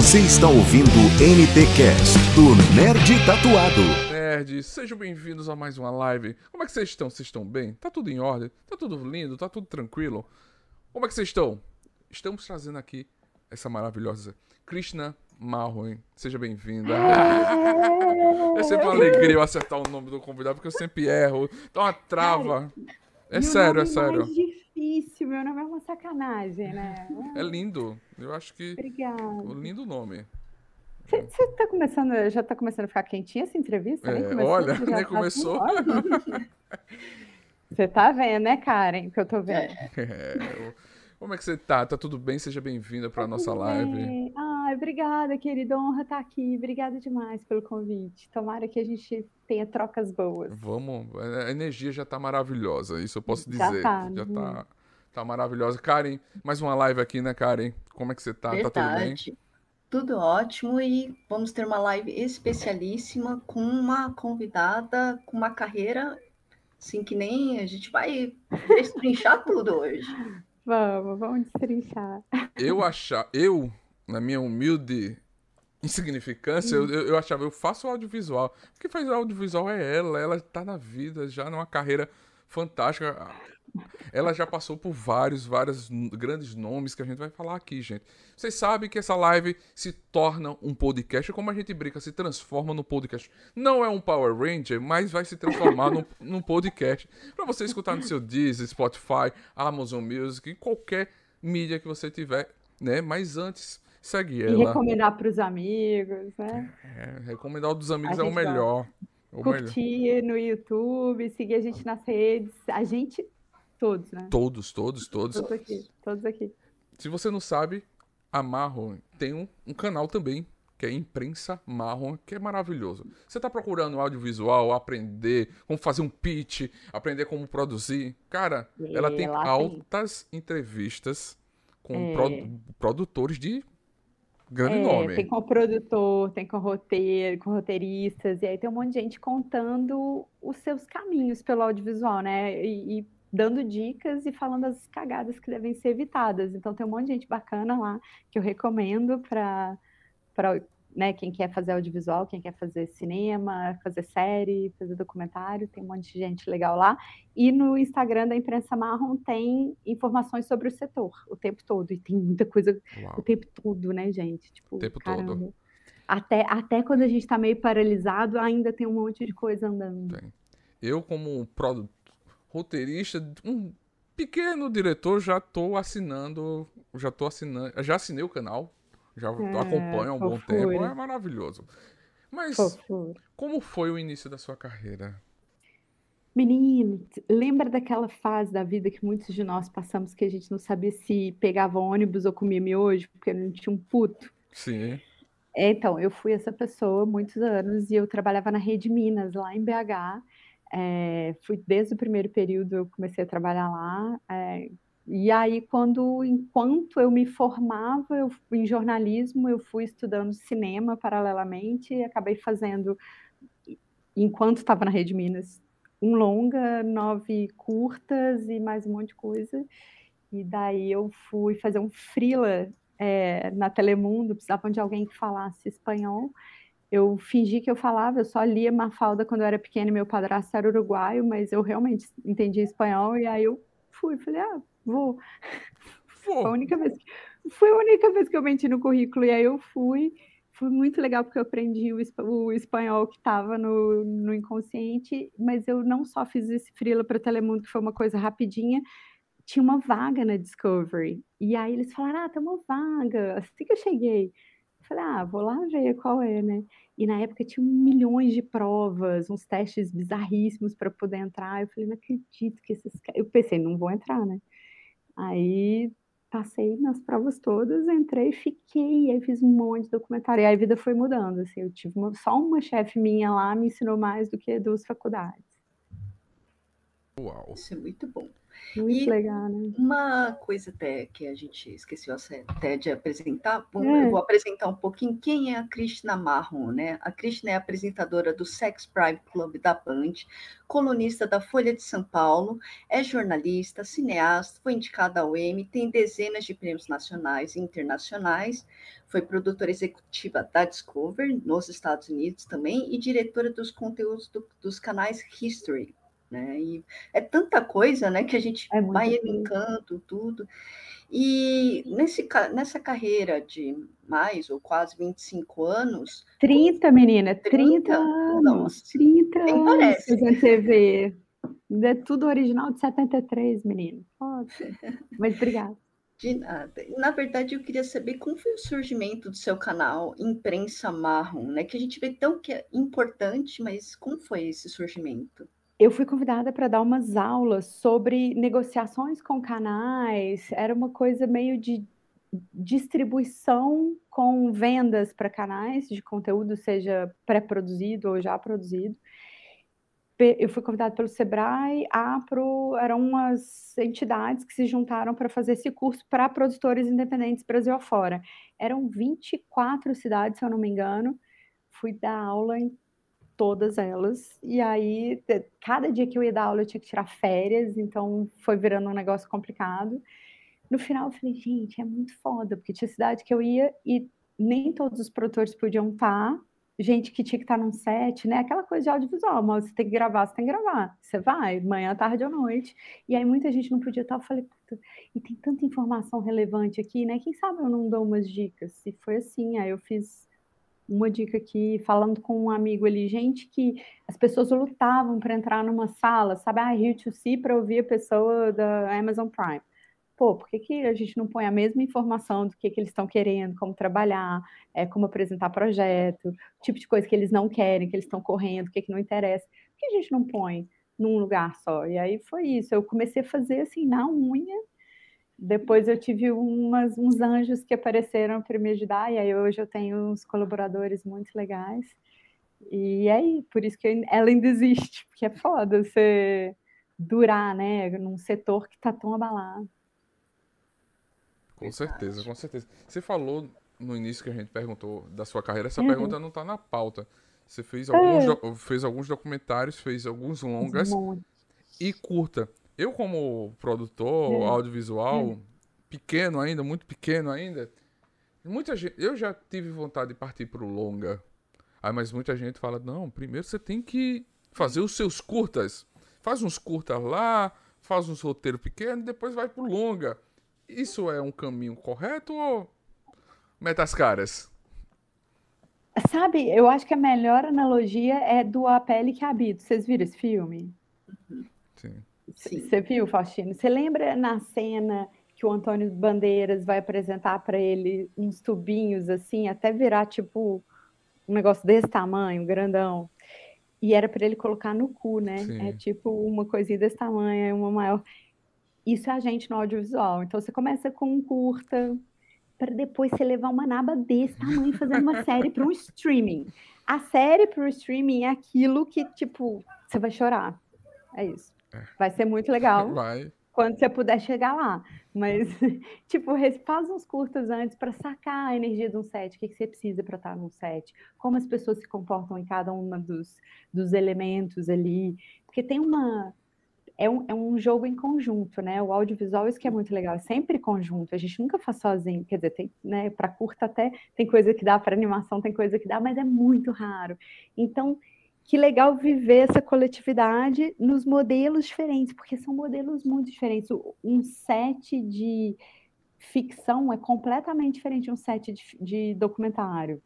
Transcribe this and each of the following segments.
Você está ouvindo o NTcast do Nerd Tatuado. Nerds, sejam bem-vindos a mais uma live. Como é que vocês estão? Vocês estão bem? Tá tudo em ordem? Tá tudo lindo? Tá tudo tranquilo? Como é que vocês estão? Estamos trazendo aqui essa maravilhosa Krishna Marroin. Seja bem-vinda. É sempre uma alegria eu acertar o nome do convidado, porque eu sempre erro. Dá uma trava. É sério, é sério. Difícil, meu nome é uma sacanagem, né? É lindo. Eu acho que. Obrigada. Um lindo nome. Você tá começando, já tá começando a ficar quentinha essa entrevista? É, começou, olha, já nem tá começou. Você tá vendo, né, Karen? Que eu tô vendo. É, eu- Como é que você tá? Tá tudo bem? Seja bem-vinda pra nossa Tudo live. bem. Ai, obrigada, querida. Honra estar aqui. Obrigada demais pelo convite. Tomara que a gente tenha trocas boas. Vamos, a energia já tá maravilhosa, isso eu posso Já dizer. tá, Já uhum. tá, tá maravilhosa. Karen, mais uma live aqui, né, Karen? Como é que você tá? Tá tudo bem? Tudo ótimo e vamos ter uma live especialíssima com uma convidada com uma carreira assim que nem a gente vai destrinchar tudo hoje. Vamos, vamos destrinchar. Eu achar, eu, na minha humilde insignificância, eu, eu eu achava, eu faço audiovisual. O que faz audiovisual é ela, ela tá na vida, já numa carreira fantástica. Ela já passou por vários, vários grandes nomes que a gente vai falar aqui, gente. Vocês sabem que essa live se torna um podcast, como a gente brinca, se transforma no podcast. Não é um Power Ranger, mas vai se transformar num, num podcast. Pra você escutar no seu Deezer, Spotify, Amazon Music, em qualquer mídia que você tiver, né? Mas antes, segue E ela. recomendar pros amigos, né? É, recomendar o dos amigos A é o melhor. É o melhor. Curtir no YouTube, seguir a gente nas redes. A gente, todos, né? Todos, todos, todos. Todos aqui, todos aqui. Se você não sabe, a Marron tem um, um canal também, que é Imprensa Marron, que é maravilhoso. Você tá procurando audiovisual, aprender como fazer um pitch, aprender como produzir. Cara, ela É, tem lá tem. altas entrevistas com É. produ- produtores de grande É, nome. tem com produtor, tem com roteiro, com roteiristas, e aí tem um monte de gente contando os seus caminhos pelo audiovisual, né? E, e dando dicas e falando as cagadas que devem ser evitadas. Então tem um monte de gente bacana lá que eu recomendo para para né, quem quer fazer audiovisual, quem quer fazer cinema, fazer série, fazer documentário, tem um monte de gente legal lá. E no Instagram da Imprensa Marrom tem informações sobre o setor o tempo todo. E tem muita coisa o Uau. tempo todo, né, gente? Tipo, O tempo todo. caramba. Até, até quando a gente tá meio paralisado, ainda tem um monte de coisa andando. Tem. Eu, como produ- roteirista, um pequeno diretor, já tô assinando. Já tô assinando. Já assinei o canal. Já É, acompanho há um bom tempo. É maravilhoso. Mas Fofura. como foi o início da sua carreira? Menino, lembra daquela fase da vida que muitos de nós passamos que a gente não sabia se pegava ônibus ou comia miojo, porque não tinha um puto? Sim. É, Então, eu fui essa pessoa muitos anos e eu trabalhava na Rede Minas, lá em BH. É, fui desde o primeiro período, eu comecei a trabalhar lá. é, e aí, quando, enquanto eu me formava eu, em jornalismo, eu fui estudando cinema paralelamente e acabei fazendo, enquanto estava na Rede Minas, um longa, nove curtas e mais um monte de coisa. E daí eu fui fazer um freela é, na Telemundo, precisavam de alguém que falasse espanhol. Eu fingi que eu falava, eu só lia Mafalda quando eu era pequena meu padrasto era uruguaio, mas eu realmente entendia espanhol e aí eu fui, falei, ah, vou. Foi a única vez que, foi a única vez que eu menti no currículo e aí eu fui. Foi muito legal porque eu aprendi o, o espanhol que estava no, no inconsciente, mas eu não só fiz esse freela para Telemundo, que foi uma coisa rapidinha, tinha uma vaga na Discovery. E aí eles falaram: ah, tem uma vaga. Assim que eu cheguei, eu falei: ah, vou lá ver qual é, né? E na época tinha milhões de provas, uns testes bizarríssimos para poder entrar. Eu falei: não acredito que esses caras. Eu pensei: não vou entrar, né? Aí passei nas provas todas, entrei, fiquei, aí fiz um monte de documentário. E aí a vida foi mudando, assim, eu tive uma- só uma chefe minha lá, me ensinou mais do que duas faculdades. Uau. Isso é muito bom. Muito e legal, né? Uma coisa até que a gente esqueceu até de apresentar, é. eu vou apresentar um pouquinho quem é a Krishna Marron, né? A Krishna é apresentadora do Sex Prime Club da Band, colunista da Folha de São Paulo, é jornalista, cineasta, foi indicada ao Emmy, tem dezenas de prêmios nacionais e internacionais, foi produtora executiva da Discovery nos Estados Unidos também e diretora dos conteúdos do, dos canais History, né? E é tanta coisa, né, que a gente é vai elencando tudo. E nesse, nessa carreira de mais ou quase 25 anos. 30, menina, 30, 30 anos. Nossa, 30 anos parece. TV. É tudo original de 73, menino. Mas obrigada. De nada. Na verdade, eu queria saber como foi o surgimento do seu canal Imprensa Marrom, né? Que a gente vê tão que é importante, mas como foi esse surgimento? Eu fui convidada para dar umas aulas sobre negociações com canais. Era uma coisa meio de distribuição com vendas para canais de conteúdo, seja pré-produzido ou já produzido eu fui convidada pelo Sebrae, a Pro, eram umas entidades que se juntaram para fazer esse curso para produtores independentes Brasil afora. Eram 24 cidades, se eu não me engano. Fui dar aula em todas elas. E aí, cada dia que eu ia dar aula, eu tinha que tirar férias, então foi virando um negócio complicado. No final, eu falei, gente, é muito foda, porque tinha cidade que eu ia e nem todos os produtores podiam estar, gente que tinha que estar num set, né? Aquela coisa de audiovisual, mas você tem que gravar, você tem que gravar. Você vai, manhã, tarde ou noite. E aí muita gente não podia estar. Eu falei, e tem tanta informação relevante aqui, né? Quem sabe eu não dou umas dicas? E foi assim, aí eu fiz uma dica aqui, falando com um amigo ali, gente que as pessoas lutavam para entrar numa sala, sabe? Ah, Rio to See para ouvir a pessoa da Amazon Prime pô, por que, que a gente não põe a mesma informação do que, que eles estão querendo, como trabalhar, é, como apresentar projeto, o tipo de coisa que eles não querem, que eles estão correndo, o que, que não interessa, por que a gente não põe num lugar só? E aí foi isso, eu comecei a fazer assim, na unha, depois eu tive umas, uns anjos que apareceram para me ajudar, e aí hoje eu tenho uns colaboradores muito legais, e aí, por isso que ela ainda existe, porque é foda você durar, né, num setor que está tão abalado. Com certeza, com certeza. Você falou no início que a gente perguntou da sua carreira, essa uhum. pergunta não está na pauta. Você fez alguns, é. fez alguns documentários, fez alguns longas e curta. Eu, como produtor é. audiovisual, é. pequeno ainda, muito pequeno ainda, muita gente, eu já tive vontade de partir para o longa. Aí, mas muita gente fala: não, primeiro você tem que fazer os seus curtas. Faz uns curtas lá, faz uns roteiros pequenos, depois vai pro longa. Isso é um caminho correto ou metas caras? Sabe, eu acho que a melhor analogia é do A Pele que Habito. Vocês viram esse filme? Sim. Você viu, Faustino? Você lembra na cena que o Antônio Bandeiras vai apresentar para ele uns tubinhos assim, até virar tipo um negócio desse tamanho, grandão. E era para ele colocar no cu, né? Sim. É tipo uma coisinha desse tamanho, uma maior. Isso é a gente no audiovisual. Então você começa com um curta, para depois você levar uma naba desse tamanho fazendo uma série para um streaming. A série para o streaming é aquilo que, tipo, você vai chorar. É isso. Vai ser muito legal. Vai. Quando você puder chegar lá. Mas, tipo, faz uns curtas antes para sacar a energia de um set. O que, que você precisa para estar num set? Como as pessoas se comportam em cada um dos, dos elementos ali. Porque tem uma é um, é um jogo em conjunto, né? O audiovisual, isso que é muito legal, é sempre conjunto, a gente nunca faz sozinho, quer dizer, tem, né, para curta até tem coisa que dá, para animação tem coisa que dá, mas é muito raro. Então, que legal viver essa coletividade nos modelos diferentes, porque são modelos muito diferentes. Um set de ficção é completamente diferente de um set de, de documentário.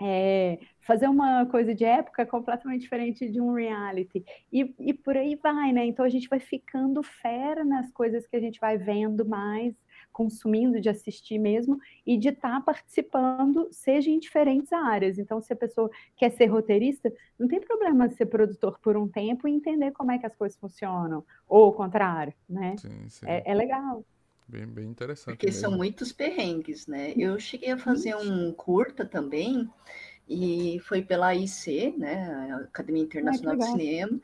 É, fazer uma coisa de época é completamente diferente de um reality. E, e por aí vai, né? Então a gente vai ficando fera nas coisas que a gente vai vendo mais, consumindo, de assistir mesmo, e de estar tá participando, seja em diferentes áreas. Então, se a pessoa quer ser roteirista, não tem problema ser produtor por um tempo e entender como é que as coisas funcionam, ou o contrário, né? Sim, sim. É, é legal. Bem, bem interessante. Porque mesmo. são muitos perrengues, né? Eu cheguei a fazer um curta também, e foi pela IC, né, Academia Internacional de Cinema,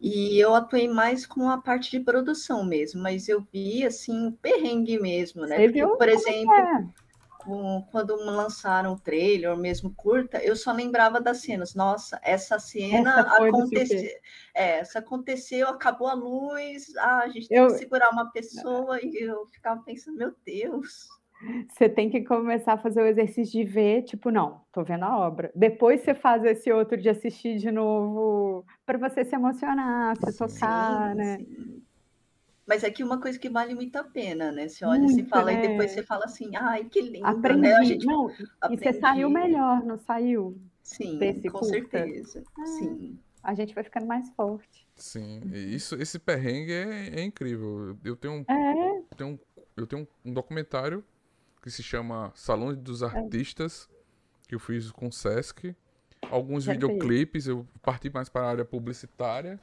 e eu atuei mais com a parte de produção mesmo, mas eu vi, assim, o perrengue mesmo, né, Você porque, viu por como exemplo, é? com- quando lançaram o trailer, ou mesmo curta, eu só lembrava das cenas, nossa, essa cena Essa aconteceu, é, essa aconteceu, acabou a luz, ah, a gente tem Eu- que segurar uma pessoa, e eu ficava pensando, meu Deus... Você tem que começar a fazer o exercício de ver, tipo, não, tô vendo a obra. Depois você faz esse outro de assistir de novo, para você se emocionar, se tocar, Sim, né? sim. Mas é que uma coisa que vale muito a pena, né? Você olha e Muito, fala, e depois né? você fala assim, ai, que lindo, né? A Aprendi. gente Não, e você saiu aprendi. melhor, não saiu? Sim, desse com curta? certeza. Sim. A gente vai ficando mais forte. Sim, isso, esse perrengue é, é incrível. Eu tenho, um, É, tenho um- eu tenho um documentário que se chama Salão dos É. Artistas, que eu fiz com o Sesc. Alguns Já videoclipes, eu parti mais para a área publicitária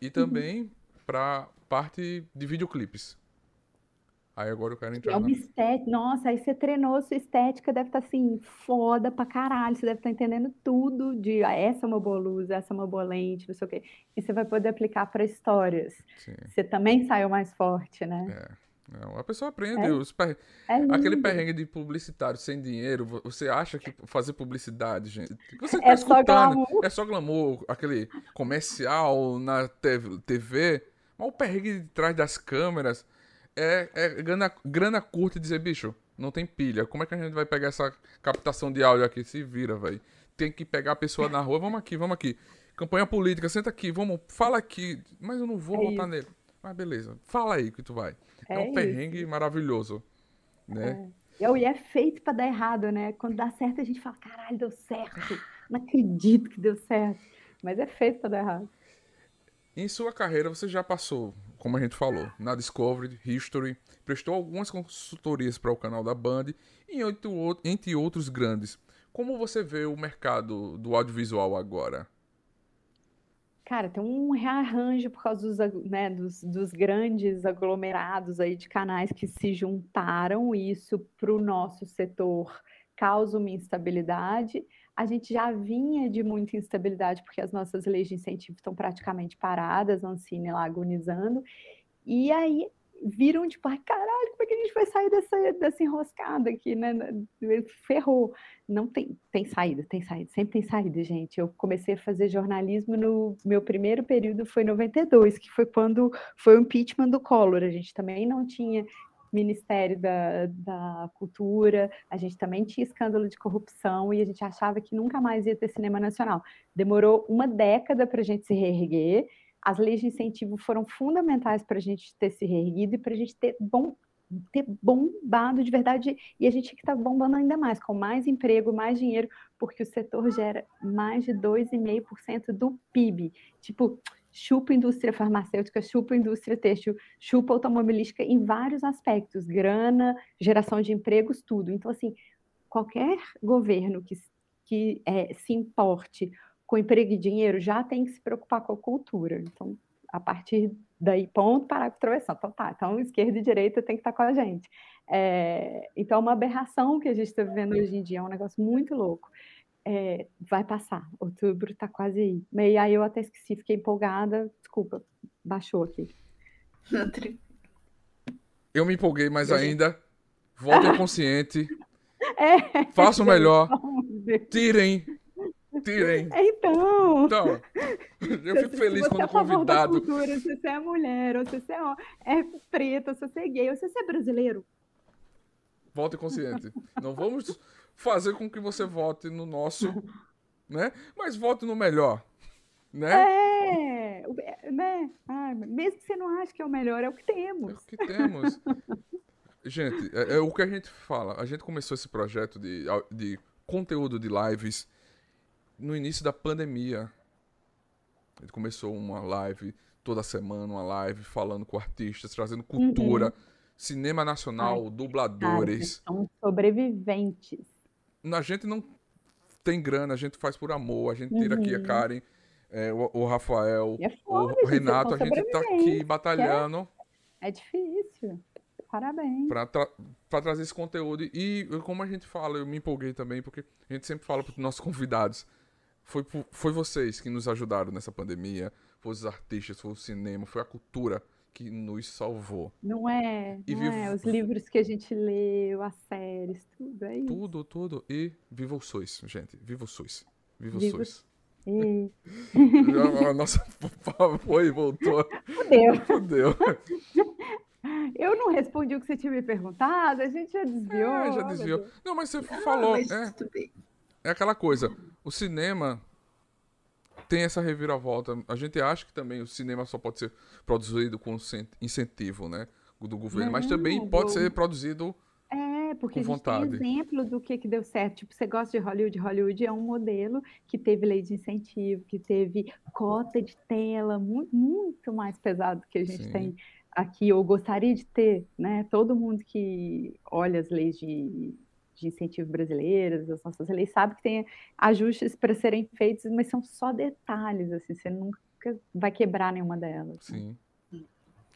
e Uhum. também para parte de videoclipes. Aí agora eu quero é entrar uma na... estética. Nossa, aí você treinou, sua estética deve estar assim, foda pra caralho. Você deve estar entendendo tudo de ah, essa é uma boa luz, essa é uma boa lente, não sei o quê. E você vai poder aplicar para histórias. Sim, Você também saiu mais forte, né? é. Não, a pessoa aprende. É. Os per- É Aquele perrengue de publicitário sem dinheiro, vo- você acha que fazer publicidade, gente. Você tá É só escutando, glamour. é só glamour, aquele comercial na TV, mas o perrengue de trás das câmeras é, é grana, grana curta e dizer, bicho, não tem pilha. Como é que a gente vai pegar essa captação de áudio aqui? Se vira, velho. Tem que pegar a pessoa na rua, vamos aqui, vamos aqui. Campanha política, senta aqui, vamos, fala aqui. Mas eu não vou É votar nele. Mas beleza, fala aí que tu vai. É, É um isso. perrengue maravilhoso, né? E e é feito pra dar errado, né? Quando dá certo, a gente fala, caralho, deu certo. Não acredito que deu certo. Mas é feito pra dar errado. Em sua carreira, você já passou, como a gente falou, na Discovery, History, prestou algumas consultorias para o canal da Band e entre outros grandes. Como você vê o mercado do audiovisual agora? Cara, tem um rearranjo por causa dos, né, dos, dos grandes aglomerados aí de canais que se juntaram. e Isso para o nosso setor causa uma instabilidade. A gente já vinha de muita instabilidade porque as nossas leis de incentivo estão praticamente paradas, a Ancine lá agonizando. E aí viram tipo, ai caralho, como é que a gente vai sair dessa, dessa enroscada aqui, né? Ferrou. Não tem, tem saída, tem saída, sempre tem saída, gente. Eu comecei a fazer jornalismo no meu primeiro período foi em 92, que foi quando foi o impeachment do Collor. A gente também não tinha Ministério da, da Cultura, a gente também tinha escândalo de corrupção e a gente achava que nunca mais ia ter cinema nacional. Demorou uma década para a gente se reerguer. As leis de incentivo foram fundamentais para a gente ter se reerguido e para a gente ter bom ter bombado de verdade e a gente que está bombando ainda mais, com mais emprego, mais dinheiro, porque o setor gera mais de 2,5% do PIB. Tipo, chupa indústria farmacêutica, chupa indústria têxtil, chupa automobilística em vários aspectos, grana, geração de empregos, tudo. Então, assim, qualquer governo que, que é, se importe com emprego e dinheiro já tem que se preocupar com a cultura. Então, a partir daí, ponto, parágrafo, travessão. Então, tá, então esquerda e direita tem que estar com a gente. É, então, é uma aberração que a gente está vivendo hoje em dia, é um negócio muito louco. É, vai passar, outubro está quase aí. E aí eu até esqueci, fiquei empolgada, desculpa, baixou aqui. Eu me empolguei, mas ainda voltem consciente, É, façam melhor, responde. Tirem, tirem. Então, Então, eu fico se feliz você é quando a favor da convidado. cultura, se você é mulher, ou se você é, é preto, ou se você é gay, ou se você é brasileiro, Vote consciente. Não vamos fazer com que você vote no nosso, né? Mas vote no melhor, né? É, é, né? Ai, mesmo que você não ache que é o melhor, é o que É temos. o que temos. Gente, é, é o que a gente fala. A gente começou esse projeto de, de conteúdo de lives no início da pandemia. Gente começou uma live toda semana, uma live falando com artistas, trazendo cultura, cinema nacional, Uhum. Ai, dubladores. são sobreviventes. A gente não tem grana, a gente faz por amor. A gente tira aqui a Uhum. Karen, é, o, o Rafael, é o foda, vocês Renato. A gente tá aqui sobreviventes. batalhando É difícil. Parabéns. pra tra- para trazer esse conteúdo. E como a gente fala, eu me empolguei também, porque a gente sempre fala para os nossos convidados. Foi, foi vocês que nos ajudaram nessa pandemia, foi os artistas, foi o cinema, foi a cultura que nos salvou. Não é, não vivo... é. Os livros que a gente leu, as séries, tudo, é isso. Tudo, tudo. E viva o SUS, gente. Viva o SUS. Viva o SUS. E... a nossa foi e voltou. Fudeu. Fudeu. Eu não respondi o que você tinha me perguntado, a gente já desviou. É, já desviou. Não, mas você falou. Mas é, é aquela coisa. O cinema tem essa reviravolta. A gente acha que também o cinema só pode ser produzido com incentivo, né? Do governo, não, mas também pode ser produzido é, porque a gente tem exemplo do que, que deu certo. Tipo, você gosta de Hollywood? Hollywood é um modelo que teve lei de incentivo, que teve cota de tela muito, muito mais pesado que a gente Sim. tem aqui, ou gostaria de ter, né? Todo mundo que olha as leis de, de incentivo brasileiras, as nossas leis, sabe que tem ajustes para serem feitos, mas são só detalhes, assim, você nunca vai quebrar nenhuma delas. Né? Sim. Né?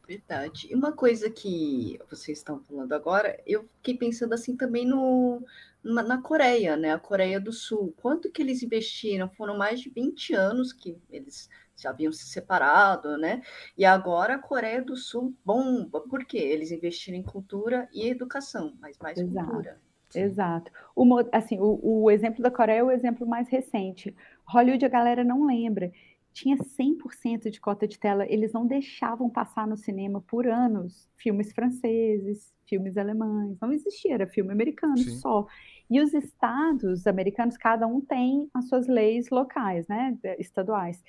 Verdade. E uma coisa que vocês estão falando agora, eu fiquei pensando assim também no, na, na, Coreia, né? A Coreia do Sul. Quanto que eles investiram? Foram mais de 20 anos que eles já haviam se separado, né? E agora a Coreia do Sul bomba. Por quê? Eles investiram em cultura e educação, mas mais Exato. cultura. Exato. O, assim, o, o exemplo da Coreia é o exemplo mais recente. Hollywood a galera não lembra tinha 100% de cota de tela. Eles não deixavam passar no cinema por anos filmes franceses, filmes alemães. Não existia, era filme americano Sim. só. E os estados americanos, cada um tem as suas leis locais, né, estaduais.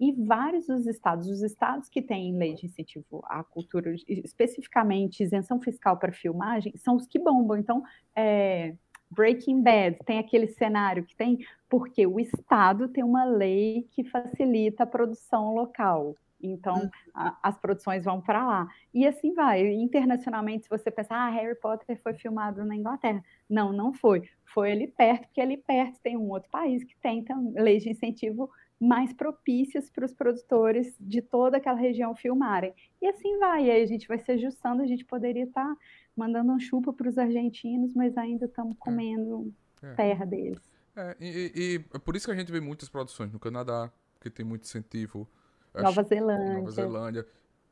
E vários dos estados, os estados que têm lei de incentivo à cultura, especificamente isenção fiscal para filmagem, são os que bombam. Então, é, Breaking Bad tem aquele cenário que tem, porque o Estado tem uma lei que facilita a produção local. Então, uhum. a, as produções vão para lá. E assim vai. Internacionalmente, se você pensar, ah, Harry Potter foi filmado na Inglaterra. Não, não foi. Foi ali perto, porque ali perto tem um outro país que tem então, leis de incentivo mais propícias para os produtores de toda aquela região filmarem. E assim vai. E aí a gente vai se ajustando, a gente poderia estar. Tá mandando um chupa para os argentinos, mas ainda estamos é. comendo é. terra deles. É, e, e, é por isso que a gente vê muitas produções no Canadá, que tem muito incentivo. Nova Zelândia. Nova Zelândia.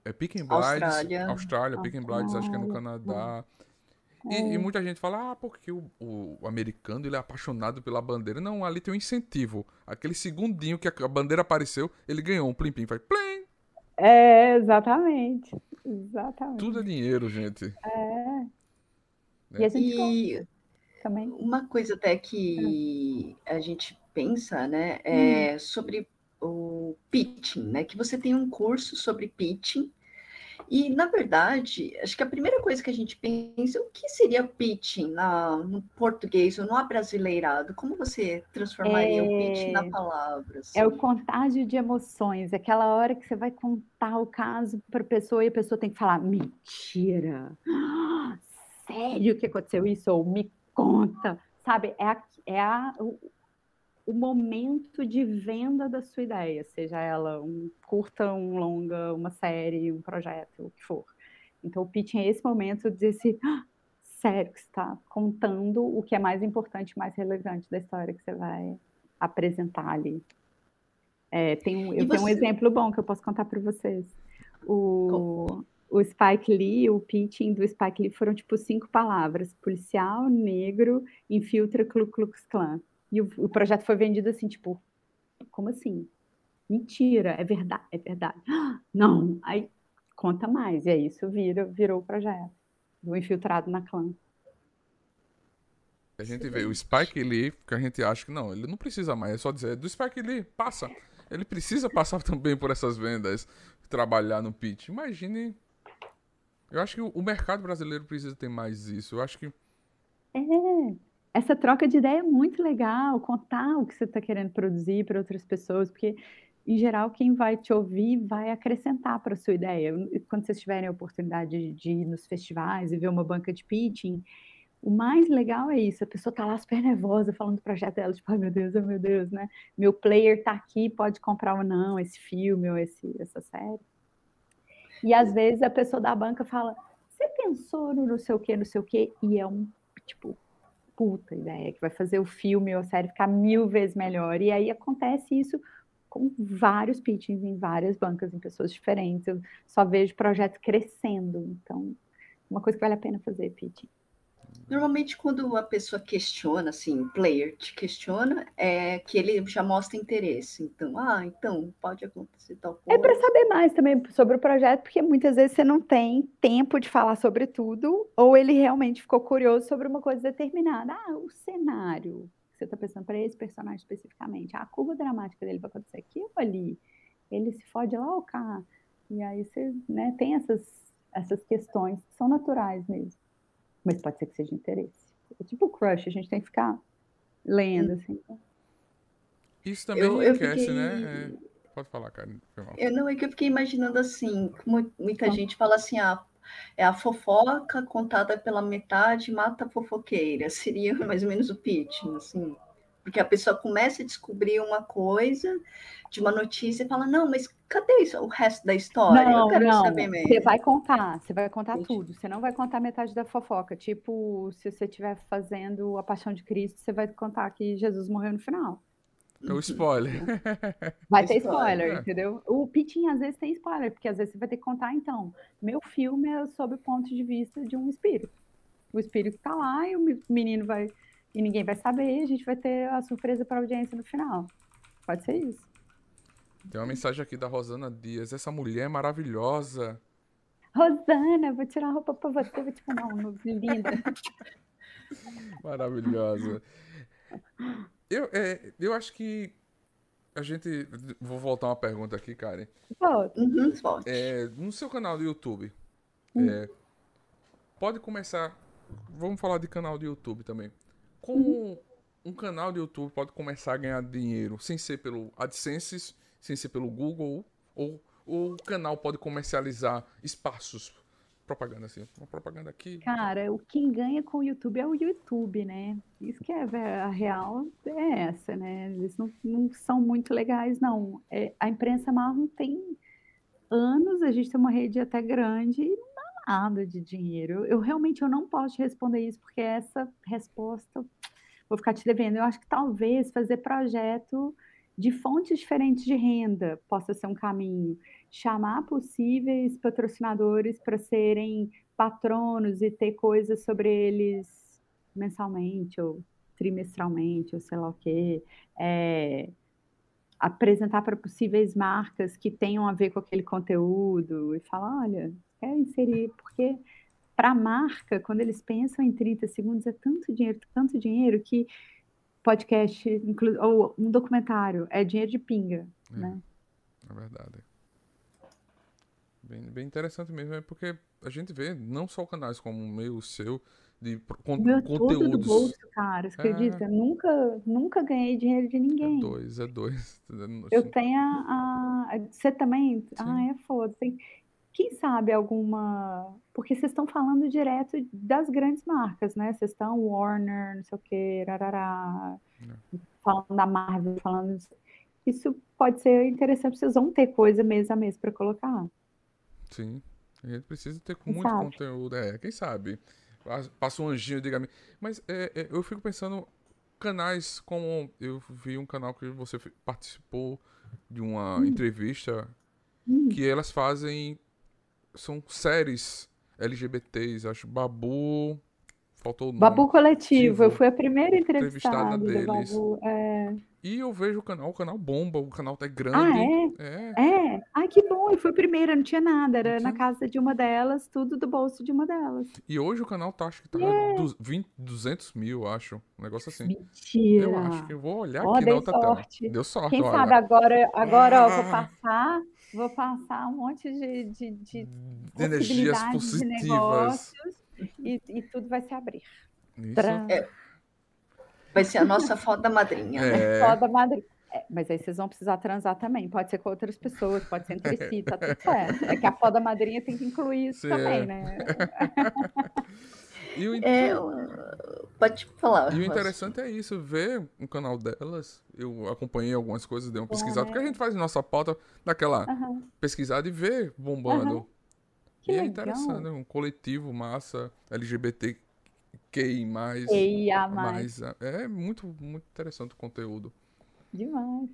É Picking Blides, Austrália, Austrália Picking Blides, acho que é no Canadá. E, e, é. muita gente fala, ah, porque o, o, americano ele é apaixonado pela bandeira. Não, ali tem um incentivo. Aquele segundinho que a, a bandeira apareceu, ele ganhou um plim-plim, vai plim. É, exatamente. Exatamente. Tudo é dinheiro, gente. É. Né? E a gente e também. Uma coisa até que é. a gente pensa, né, é hum. sobre o pitching, né? Que você tem um curso sobre pitching e, na verdade, acho que a primeira coisa que a gente pensa, o que seria pitching na, no português ou no abrasileirado? Como você transformaria é... o pitching na palavra? Assim? É o contágio de emoções, aquela hora que você vai contar o caso para a pessoa e a pessoa tem que falar, mentira, sério que aconteceu isso? Ou me conta, sabe? É, a, é a, o momento de venda da sua ideia, seja ela um curta, um longa, uma série, um projeto, o que for. Então, o pitching é esse momento de dizer assim, ah, sério que está contando o que é mais importante, mais relevante da história que você vai apresentar ali. É, tem um, eu você... tenho um exemplo bom que eu posso contar para vocês. O, o Spike Lee, o pitching do Spike Lee foram tipo cinco palavras: policial, negro, infiltra Ku Klux Klan. E o, o projeto foi vendido assim, tipo, como assim? Mentira, é verdade, é verdade. Não, aí conta mais. E aí isso vira, virou o projeto do infiltrado na clã. A gente vê o Spike Lee, que a gente acha que não, ele não precisa mais, é só dizer, do Spike Lee, passa. Ele precisa passar também por essas vendas, trabalhar no pitch. Imagine. Eu acho que o mercado brasileiro precisa ter mais isso. Eu acho que. É essa troca de ideia é muito legal, contar o que você está querendo produzir para outras pessoas, porque, em geral, quem vai te ouvir vai acrescentar para a sua ideia. Quando vocês tiverem a oportunidade de ir nos festivais e ver uma banca de pitching, o mais legal é isso, a pessoa está lá super nervosa falando do projeto dela, tipo, oh, meu Deus, oh, meu Deus, né? Meu player está aqui, pode comprar ou não esse filme ou esse, essa série. E às vezes a pessoa da banca fala, você pensou no não sei o que, não sei o que, e é um, tipo, puta ideia, que vai fazer o filme ou a série ficar mil vezes melhor. E aí acontece isso com vários pitchings em várias bancas, em pessoas diferentes. Eu só vejo projetos crescendo. Então, uma coisa que vale a pena fazer pitching. Normalmente, quando a pessoa questiona, assim, o player te questiona, é que ele já mostra interesse. Então, ah, então pode acontecer tal coisa. É para saber mais também sobre o projeto, porque muitas vezes você não tem tempo de falar sobre tudo, ou ele realmente ficou curioso sobre uma coisa determinada. Ah, o cenário. Você está pensando para esse personagem especificamente. Ah, a curva dramática dele vai acontecer aqui ou ali. Ele se fode lá ou cá. E aí você né, tem essas, essas questões que são naturais mesmo mas pode ser que seja interesse. É tipo crush, a gente tem que ficar lendo, assim. Isso também eu, enriquece, fiquei... né? É... Pode falar, cara. Eu não, é que eu fiquei imaginando assim, muita então. gente fala assim, ah, é a fofoca contada pela metade mata a fofoqueira. Seria mais ou menos o pitch, assim. Porque a pessoa começa a descobrir uma coisa de uma notícia e fala, não, mas cadê isso, o resto da história? Não, Eu quero não. saber mesmo. Você vai contar, você vai contar tudo. Você não vai contar metade da fofoca. Tipo, se você estiver fazendo a Paixão de Cristo, você vai contar que Jesus morreu no final. É o spoiler. Vai ter spoiler, spoiler, entendeu? O pitching às vezes tem spoiler, porque às vezes você vai ter que contar, então, meu filme é sob o ponto de vista de um espírito. O espírito tá lá e o menino vai. E ninguém vai saber, a gente vai ter a surpresa para a audiência no final. Pode ser isso. Tem uma mensagem aqui da Rosana Dias. Essa mulher é maravilhosa. Rosana, vou tirar a roupa pra você, vou te mandar um linda. Maravilhosa. Eu, é, eu acho que a gente. Vou voltar uma pergunta aqui, Karen. Pode. Uhum, É, no seu canal do YouTube, uhum. é, pode começar. Vamos falar de canal do YouTube também. Como um canal de YouTube pode começar a ganhar dinheiro sem ser pelo AdSense sem ser pelo Google, ou, ou o canal pode comercializar espaços propaganda assim, uma propaganda aqui. Cara, o quem ganha com o YouTube é o YouTube, né? Isso que é a real é essa, né? Eles não, não são muito legais, não. É, a imprensa marrom tem anos, a gente tem uma rede até grande e não nada de dinheiro. Eu, realmente eu não posso te responder isso, porque essa resposta vou ficar te devendo. Eu acho que talvez fazer projeto de fontes diferentes de renda possa ser um caminho. Chamar possíveis patrocinadores para serem patronos e ter coisas sobre eles mensalmente ou trimestralmente, ou sei lá o quê. É, apresentar para possíveis marcas que tenham a ver com aquele conteúdo e falar, olha, quer inserir, porque para a marca, quando eles pensam em 30 segundos, é tanto dinheiro, tanto dinheiro que podcast, ou um documentário, é dinheiro de pinga, é, né? É verdade. Bem, bem interessante mesmo, é porque a gente vê não só canais como o meu, o seu, de con meu conteúdos. Todo do bolso, cara, você é... acredita? Nunca, nunca ganhei dinheiro de ninguém. É dois, é dois. Eu tenho a, a... Você também? Sim. Ah, é foda. Tem quem sabe alguma. Porque vocês estão falando direto das grandes marcas, né? Vocês estão Warner, não sei o quê, rarará, é. falando da Marvel, falando. Isso pode ser interessante, vocês vão ter coisa mês a mês para colocar. Sim. A gente precisa ter quem muito sabe? conteúdo. É, quem sabe? Passa um anjinho, diga-me. Mas é, é, eu fico pensando, canais como. Eu vi um canal que você participou de uma hum. entrevista hum. que elas fazem são séries LGBTs, acho Babu. Faltou o nome. Babu Coletivo, eu fui a primeira entrevistada, entrevistada deles. Babu, é... E eu vejo o canal, o canal bomba, o canal tá grande. Ah, é? É. é. Ai, que bom, eu fui a primeira, não tinha nada, era na casa de uma delas, tudo do bolso de uma delas. E hoje o canal tá, acho que tá yeah. 20, 200 mil, acho, um negócio assim. Mentira. Eu acho que eu vou olhar oh, aqui na outra sorte. tela. Deu sorte, Quem olha. sabe agora, agora ah. eu vou passar vou passar um monte de, de, de, de energias positivas. De negócios e, e, tudo vai se abrir. É, vai ser a nossa foda madrinha, né? é. né? Foda madrinha. É, mas aí vocês vão precisar transar também. Pode ser com outras pessoas, pode ser entre si, tá tudo certo. É que a foda madrinha tem que incluir isso Sim, também, né? E o, é, pode falar. E o interessante é isso, ver o canal delas. Eu acompanhei algumas coisas, dei uma pesquisada, é. porque a gente faz nossa pauta daquela uhum. pesquisada e ver bombando. Uhum. Que e é legal. interessante, né? um coletivo massa LGBTQI+. EIA+. mais, é muito, muito interessante o conteúdo. Demais.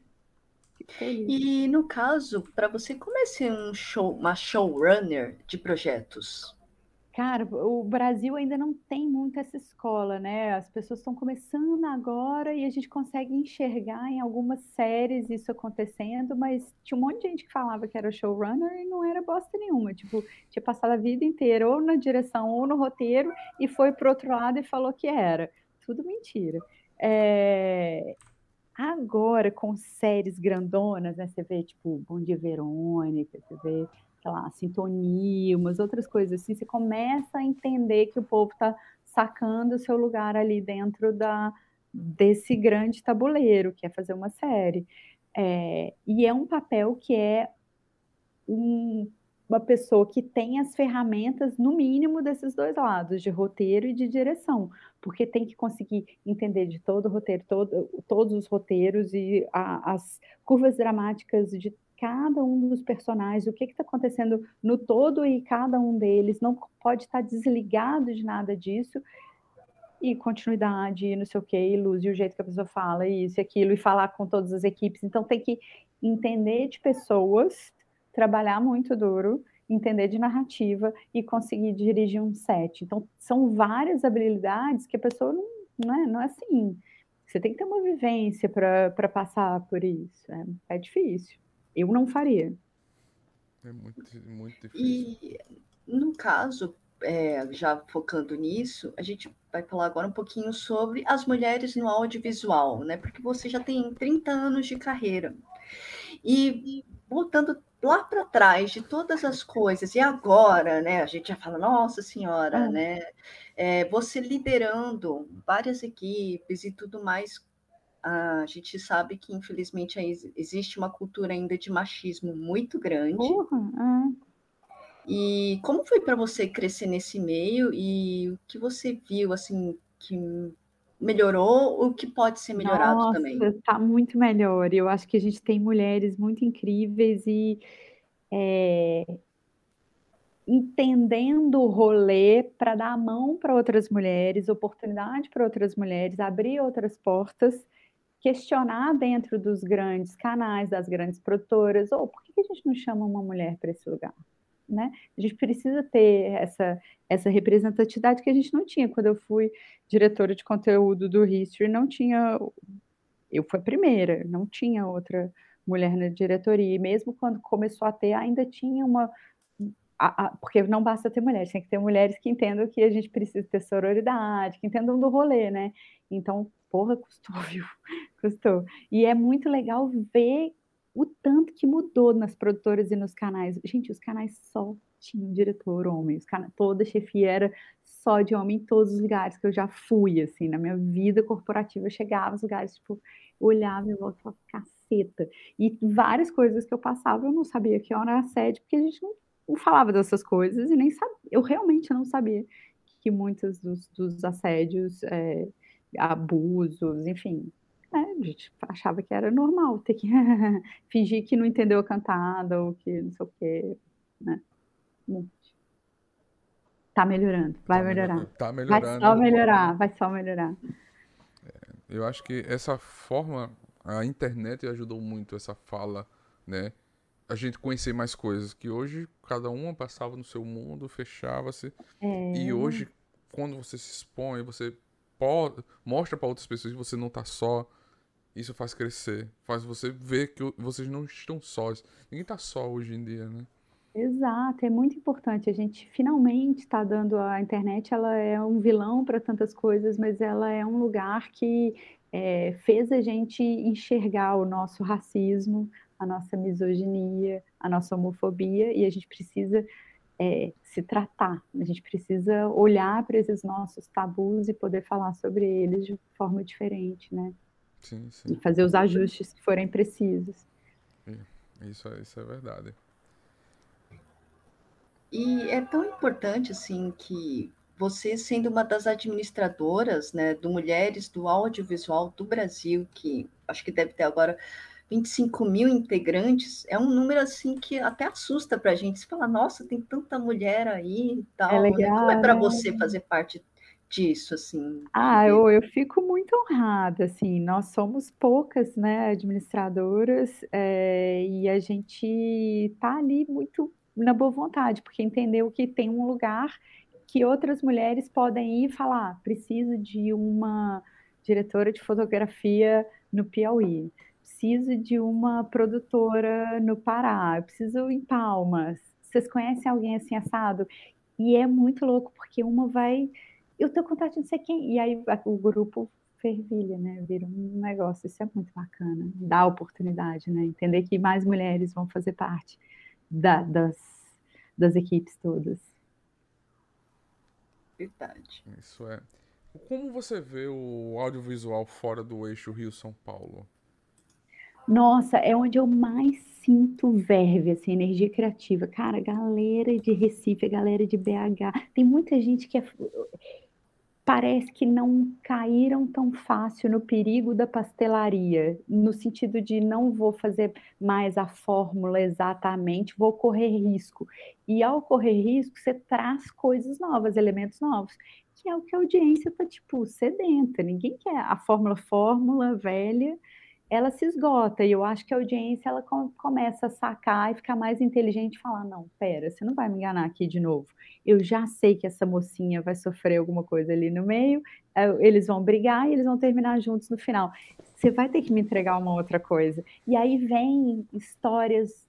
E no caso, para você, como é ser um show, uma showrunner de projetos? Cara, o Brasil ainda não tem muito essa escola, né? As pessoas estão começando agora e a gente consegue enxergar em algumas séries isso acontecendo, mas tinha um monte de gente que falava que era showrunner e não era bosta nenhuma. Tipo, tinha passado a vida inteira ou na direção ou no roteiro e foi pro outro lado e falou que era. Tudo mentira. É, Agora, com séries grandonas, né? Você vê, tipo, Bom Dia Verônica, você vê, sei lá, Sintonia, umas outras coisas assim, você começa a entender que o povo está sacando o seu lugar ali dentro da, desse grande tabuleiro, que é fazer uma série. É, e é um papel que é um, uma pessoa que tem as ferramentas, no mínimo, desses dois lados, de roteiro e de direção, porque tem que conseguir entender de todo o roteiro, todo, todos os roteiros e a, as curvas dramáticas de cada um dos personagens, o que está acontecendo no todo e cada um deles, não pode estar desligado de nada disso, e continuidade, não sei o que, e luz, e o jeito que a pessoa fala, isso e aquilo, e falar com todas as equipes. Então tem que entender de pessoas trabalhar muito duro, entender de narrativa e conseguir dirigir um set. Então, são várias habilidades que a pessoa não, não, é, não é assim. Você tem que ter uma vivência para passar por isso. É, é, difícil. Eu não faria. É muito, muito difícil. E, no caso, é, já focando nisso, a gente vai falar agora um pouquinho sobre as mulheres no audiovisual, né? Porque você já tem 30 anos de carreira. E voltando lá para trás de todas as coisas, e agora, né? A gente já fala, nossa senhora, né? É, você liderando várias equipes e tudo mais, a gente sabe que, infelizmente, existe uma cultura ainda de machismo muito grande. Uhum. E como foi para você crescer nesse meio e o que você viu, assim, que melhorou, o que pode ser melhorado Nossa, também? Está muito melhor. Eu acho que a gente tem mulheres muito incríveis e é, entendendo o rolê para dar a mão para outras mulheres, oportunidade para outras mulheres, abrir outras portas, questionar dentro dos grandes canais, das grandes produtoras, ou oh, por que a gente não chama uma mulher para esse lugar? Né? A gente precisa ter essa, essa representatividade que a gente não tinha. Quando eu fui diretora de conteúdo do History, não tinha. Eu fui a primeira, não tinha outra mulher na diretoria. E mesmo quando começou a ter, ainda tinha uma. A, a, porque não basta ter mulheres, tem que ter mulheres que entendam que a gente precisa ter sororidade, que entendam do rolê, né? Então, porra, custou, viu? Custou. E é muito legal ver o tanto que mudou nas produtoras e nos canais. Gente, os canais só tinham diretor homem, os canais, toda chefia era só de homem em todos os lugares que eu já fui, assim, na minha vida corporativa, eu chegava nos lugares, tipo, olhava e voltava caceta. E várias coisas que eu passava, eu não sabia que era assédio, porque a gente não, não falava dessas coisas e nem sabia, eu realmente não sabia que muitos dos, dos assédios, é, abusos, enfim, é, a gente achava que era normal ter que fingir que não entendeu a cantada ou que não sei o quê, né? Tá melhorando, vai Tá melhorar. melhor- Tá Vai melhorando. só melhorar, vai só melhorar. Eu acho que essa forma, a internet ajudou muito essa fala, né? A gente conhecer mais coisas, que hoje cada uma passava no seu mundo, fechava-se. E hoje, quando você se expõe, você pode, mostra para outras pessoas que você não tá só. Isso faz crescer, faz você ver que vocês não estão sós. Ninguém tá só hoje em dia, né? Exato, é muito importante. A gente finalmente está dando a internet, ela é um vilão para tantas coisas, mas ela é um lugar que é, fez a gente enxergar o nosso racismo, a nossa misoginia, a nossa homofobia, e a gente precisa é, se tratar, a gente precisa olhar para esses nossos tabus e poder falar sobre eles de forma diferente, né? Sim, E sim. fazer os ajustes que forem precisos. Isso, é- isso é verdade. E é tão importante assim que você sendo uma das administradoras, né, do Mulheres do Audiovisual do Brasil, que acho que deve ter agora 25 mil integrantes é um número assim que até assusta para a gente. Você fala, nossa, tem tanta mulher aí e tal. É legal, Como é para né? você fazer parte disso, assim? Ah, eu, eu fico muito honrada, assim, nós somos poucas, né, administradoras, é, e a gente tá ali muito na boa vontade, porque entendeu que tem um lugar que outras mulheres podem ir e falar, "Ah, preciso de uma diretora de fotografia no Piauí, preciso de uma produtora no Pará, eu preciso em Palmas. Vocês conhecem alguém assim assado? E é muito louco, porque uma vai eu tô com vontade de não sei quem. E aí o grupo fervilha, né? Vira um negócio. Isso é muito bacana. Dá oportunidade, né? Entender que mais mulheres vão fazer parte da- das, das equipes todas. Verdade. Isso é. Como você vê o audiovisual fora do eixo Rio-São Paulo? Nossa, é onde eu mais sinto verve, assim, energia criativa. Cara, galera de Recife, galera de BH. Tem muita gente que é- parece que não caíram tão fácil no perigo da pastelaria, no sentido de não vou fazer mais a fórmula exatamente, vou correr risco. E ao correr risco, você traz coisas novas, elementos novos, que é o que a audiência tá, tipo, sedenta. Ninguém quer a fórmula, fórmula velha ela se esgota e eu acho que a audiência ela com- começa a sacar e ficar mais inteligente e falar, não, pera, você não vai me enganar aqui de novo. Eu já sei que essa mocinha vai sofrer alguma coisa ali no meio, eh, eles vão brigar e eles vão terminar juntos no final. Você vai ter que me entregar uma outra coisa. E aí vem histórias,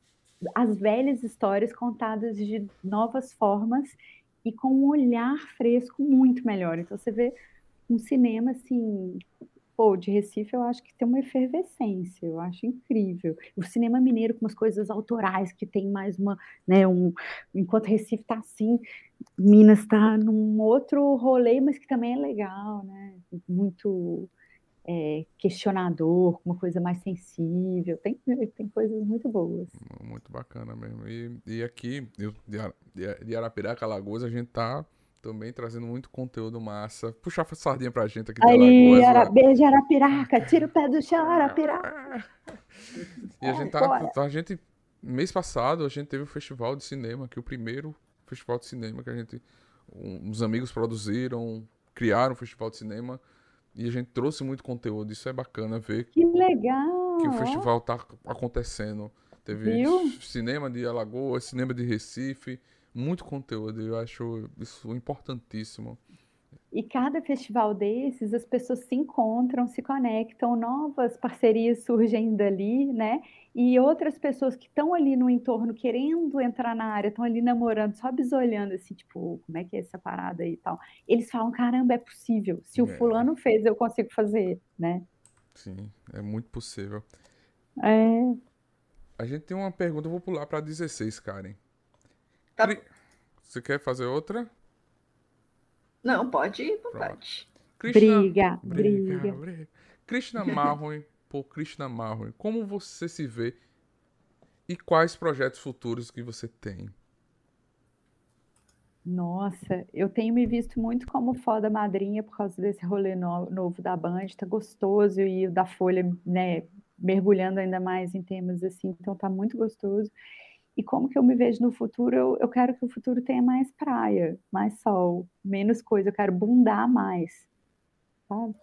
as velhas histórias contadas de novas formas e com um olhar fresco muito melhor. Então você vê um cinema assim, Pô, de Recife eu acho que tem uma efervescência, eu acho incrível. O cinema mineiro com umas coisas autorais que tem mais uma, né, um, enquanto Recife tá assim, Minas está num outro rolê, mas que também é legal, né? Muito é, questionador, uma coisa mais sensível. Tem, tem coisas muito boas. Muito bacana mesmo. E, e aqui, eu, de Ara- de de Arapiraca, Alagoas, a gente tá também trazendo muito conteúdo massa. Puxa a sardinha pra gente aqui de Aí. Ara, beijo Arapiraca, tira o pé do chão, Arapiraca. E a gente tá, a gente, mês passado, a gente teve o festival de cinema, que é o primeiro festival de cinema que a gente, um- uns amigos produziram, criaram um festival de cinema, e a gente trouxe muito conteúdo. Isso é bacana ver Que legal! que o festival tá acontecendo. Teve Viu? cinema de Alagoas, cinema de Recife, muito conteúdo. Eu acho isso importantíssimo. E cada festival desses, as pessoas se encontram, se conectam, novas parcerias surgem dali, né? E outras pessoas que estão ali no entorno querendo entrar na área, estão ali namorando, só bisolhando assim, tipo, como é que é essa parada aí e tal. Eles falam, caramba, é possível. Se o É. fulano fez, eu consigo fazer, né? Sim, é muito possível. É, A gente tem uma pergunta, eu vou pular pra 16, Karen. Tá. Cri- Você quer fazer outra? Não, pode ir, vontade. Krishna... briga, Briga, briga. briga. Krishna Marroy, por Krishna Marroy, como você se vê e quais projetos futuros que você tem? Nossa, eu tenho me visto muito como foda madrinha por causa desse rolê no- novo da Band, tá gostoso e o da Folha, né, mergulhando ainda mais em temas assim, então tá muito gostoso. E como que eu me vejo no futuro? Eu, eu quero que o futuro tenha mais praia, mais sol, menos coisa, eu quero bundar mais, sabe?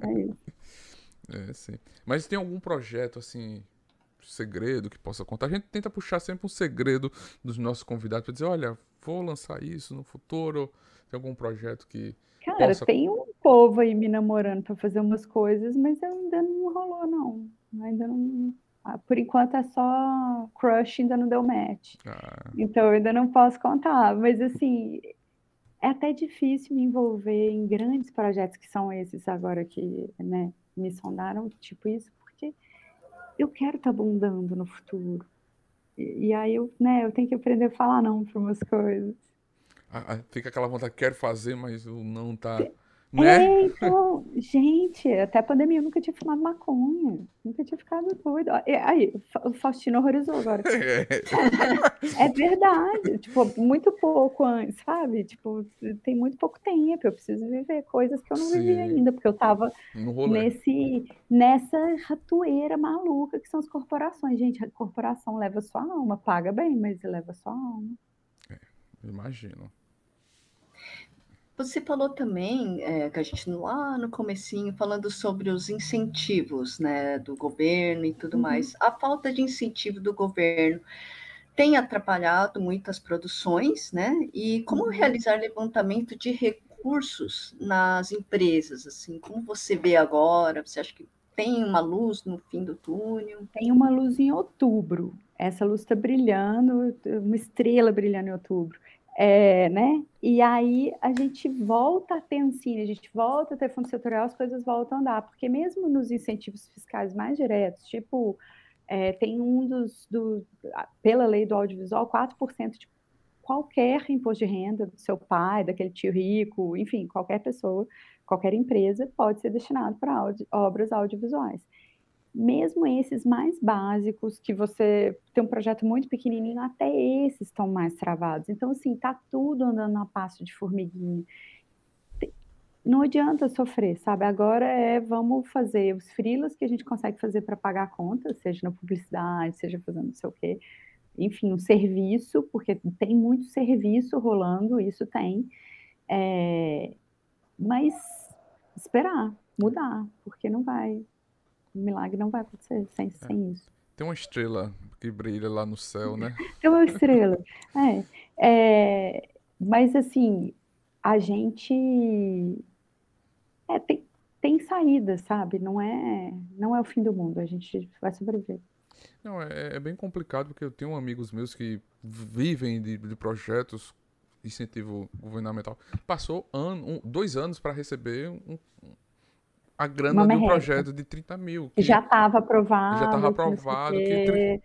É isso. É, sim. Mas tem algum projeto, assim, segredo que possa contar? A gente tenta puxar sempre um segredo dos nossos convidados pra dizer, olha, vou lançar isso no futuro. Tem algum projeto que. Cara, Possa- tem um povo aí me namorando pra fazer umas coisas, mas ainda não rolou, não. Ainda não. Ah, Por enquanto é só crush, ainda não deu match. Ah, Então eu ainda não posso contar. Mas assim, é até difícil me envolver em grandes projetos que são esses agora que, né, me sondaram, tipo isso, porque eu quero estar abundando no futuro. E, e aí eu, né, eu tenho que aprender a falar não para umas coisas. ah, ah, fica aquela vontade, quero fazer, mas o não tá. Né? É, então, gente, até a pandemia eu nunca tinha fumado maconha, nunca tinha ficado doido. E Aí, o Faustino horrorizou agora. É. É verdade, tipo, muito pouco antes, sabe? Tipo, tem muito pouco tempo, eu preciso viver coisas que eu não vivi Sim. ainda, porque eu tava nesse, nessa ratoeira maluca que são as corporações. Gente, a corporação leva sua alma, paga bem, mas leva sua alma. Imagino. Você falou também, é, que a gente lá no comecinho, falando sobre os incentivos, né, do governo e tudo Uhum. mais. A falta de incentivo do governo tem atrapalhado muitas produções, né? E como Uhum. realizar levantamento de recursos nas empresas, assim, como você vê agora? Você acha que tem uma luz no fim do túnel? Tem uma luz em outubro. Essa luz está brilhando, uma estrela brilhando em outubro. É, né? E aí a gente volta a ter Ancine, a gente volta a ter fundo setorial, as coisas voltam a andar, porque mesmo nos incentivos fiscais mais diretos, tipo, é, tem um dos, do, pela lei do audiovisual, 4% de qualquer imposto de renda do seu pai, daquele tio rico, enfim, qualquer pessoa, qualquer empresa pode ser destinado para obras audiovisuais mesmo esses mais básicos, que você tem um projeto muito pequenininho, até esses estão mais travados. Então, assim, tá tudo andando a passo de formiguinha. Não adianta sofrer, sabe? Agora é vamos fazer os freelas que a gente consegue fazer para pagar a conta, seja na publicidade, seja fazendo não sei o quê. Enfim, um serviço, porque tem muito serviço rolando, isso tem. É, Mas esperar, mudar, porque não vai. O milagre não vai acontecer sem, sem isso. Tem uma estrela que brilha lá no céu, né? Tem uma estrela. É, é, mas assim, a gente é, tem, tem saída, sabe? Não é, não é o fim do mundo. A gente vai sobreviver. Não, é, é bem complicado porque eu tenho amigos meus que vivem de, de projetos incentivo governamental. Passou ano, um- dois anos para receber um- a grana de um merreca. projeto de 30 mil. Que já estava aprovado. já estava aprovado. Que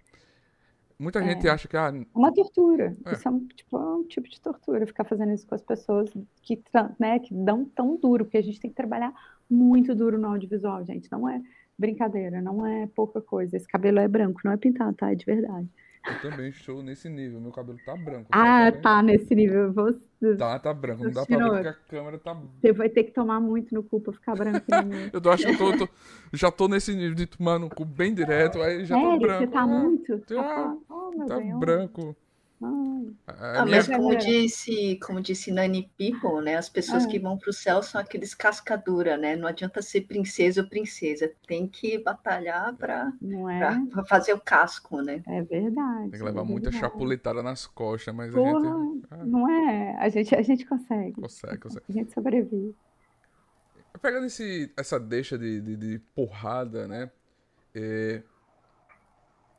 muita gente acha que ah, Uma tortura. É. Isso é um tipo, é um tipo de tortura, ficar fazendo isso com as pessoas que, né, que dão tão duro, porque a gente tem que trabalhar muito duro no audiovisual, gente. Não é brincadeira, não é pouca coisa. Esse cabelo é branco, não é pintado, tá? É de verdade. Eu também estou nesse nível. Meu cabelo tá branco. Ah, sabe? tá nesse nível. Você, Tá, tá branco. Não dá pra ver porque a câmera tá. você vai ter que tomar muito no cu pra ficar branco. né? Eu tô- acho que eu tô, tô- já tô nesse nível de tomar no cu bem direto, aí já tô Sério, branco. você tá Ah, muito? tá- Tá, oh, meu Tá branco. A Ah, minha- mas vai como melhorar. disse, como disse Nani People, né? As pessoas Ah. que vão para o céu são aqueles cascadura, né? Não adianta ser princesa ou princesa, tem que batalhar para é? fazer o casco, né? É verdade. Tem que levar é muita chapuletada nas costas, mas a Porra, gente ah, não é? A gente, a gente consegue. consegue, consegue. A gente sobrevive. Pegando esse, essa deixa de, de, de porrada, né? é,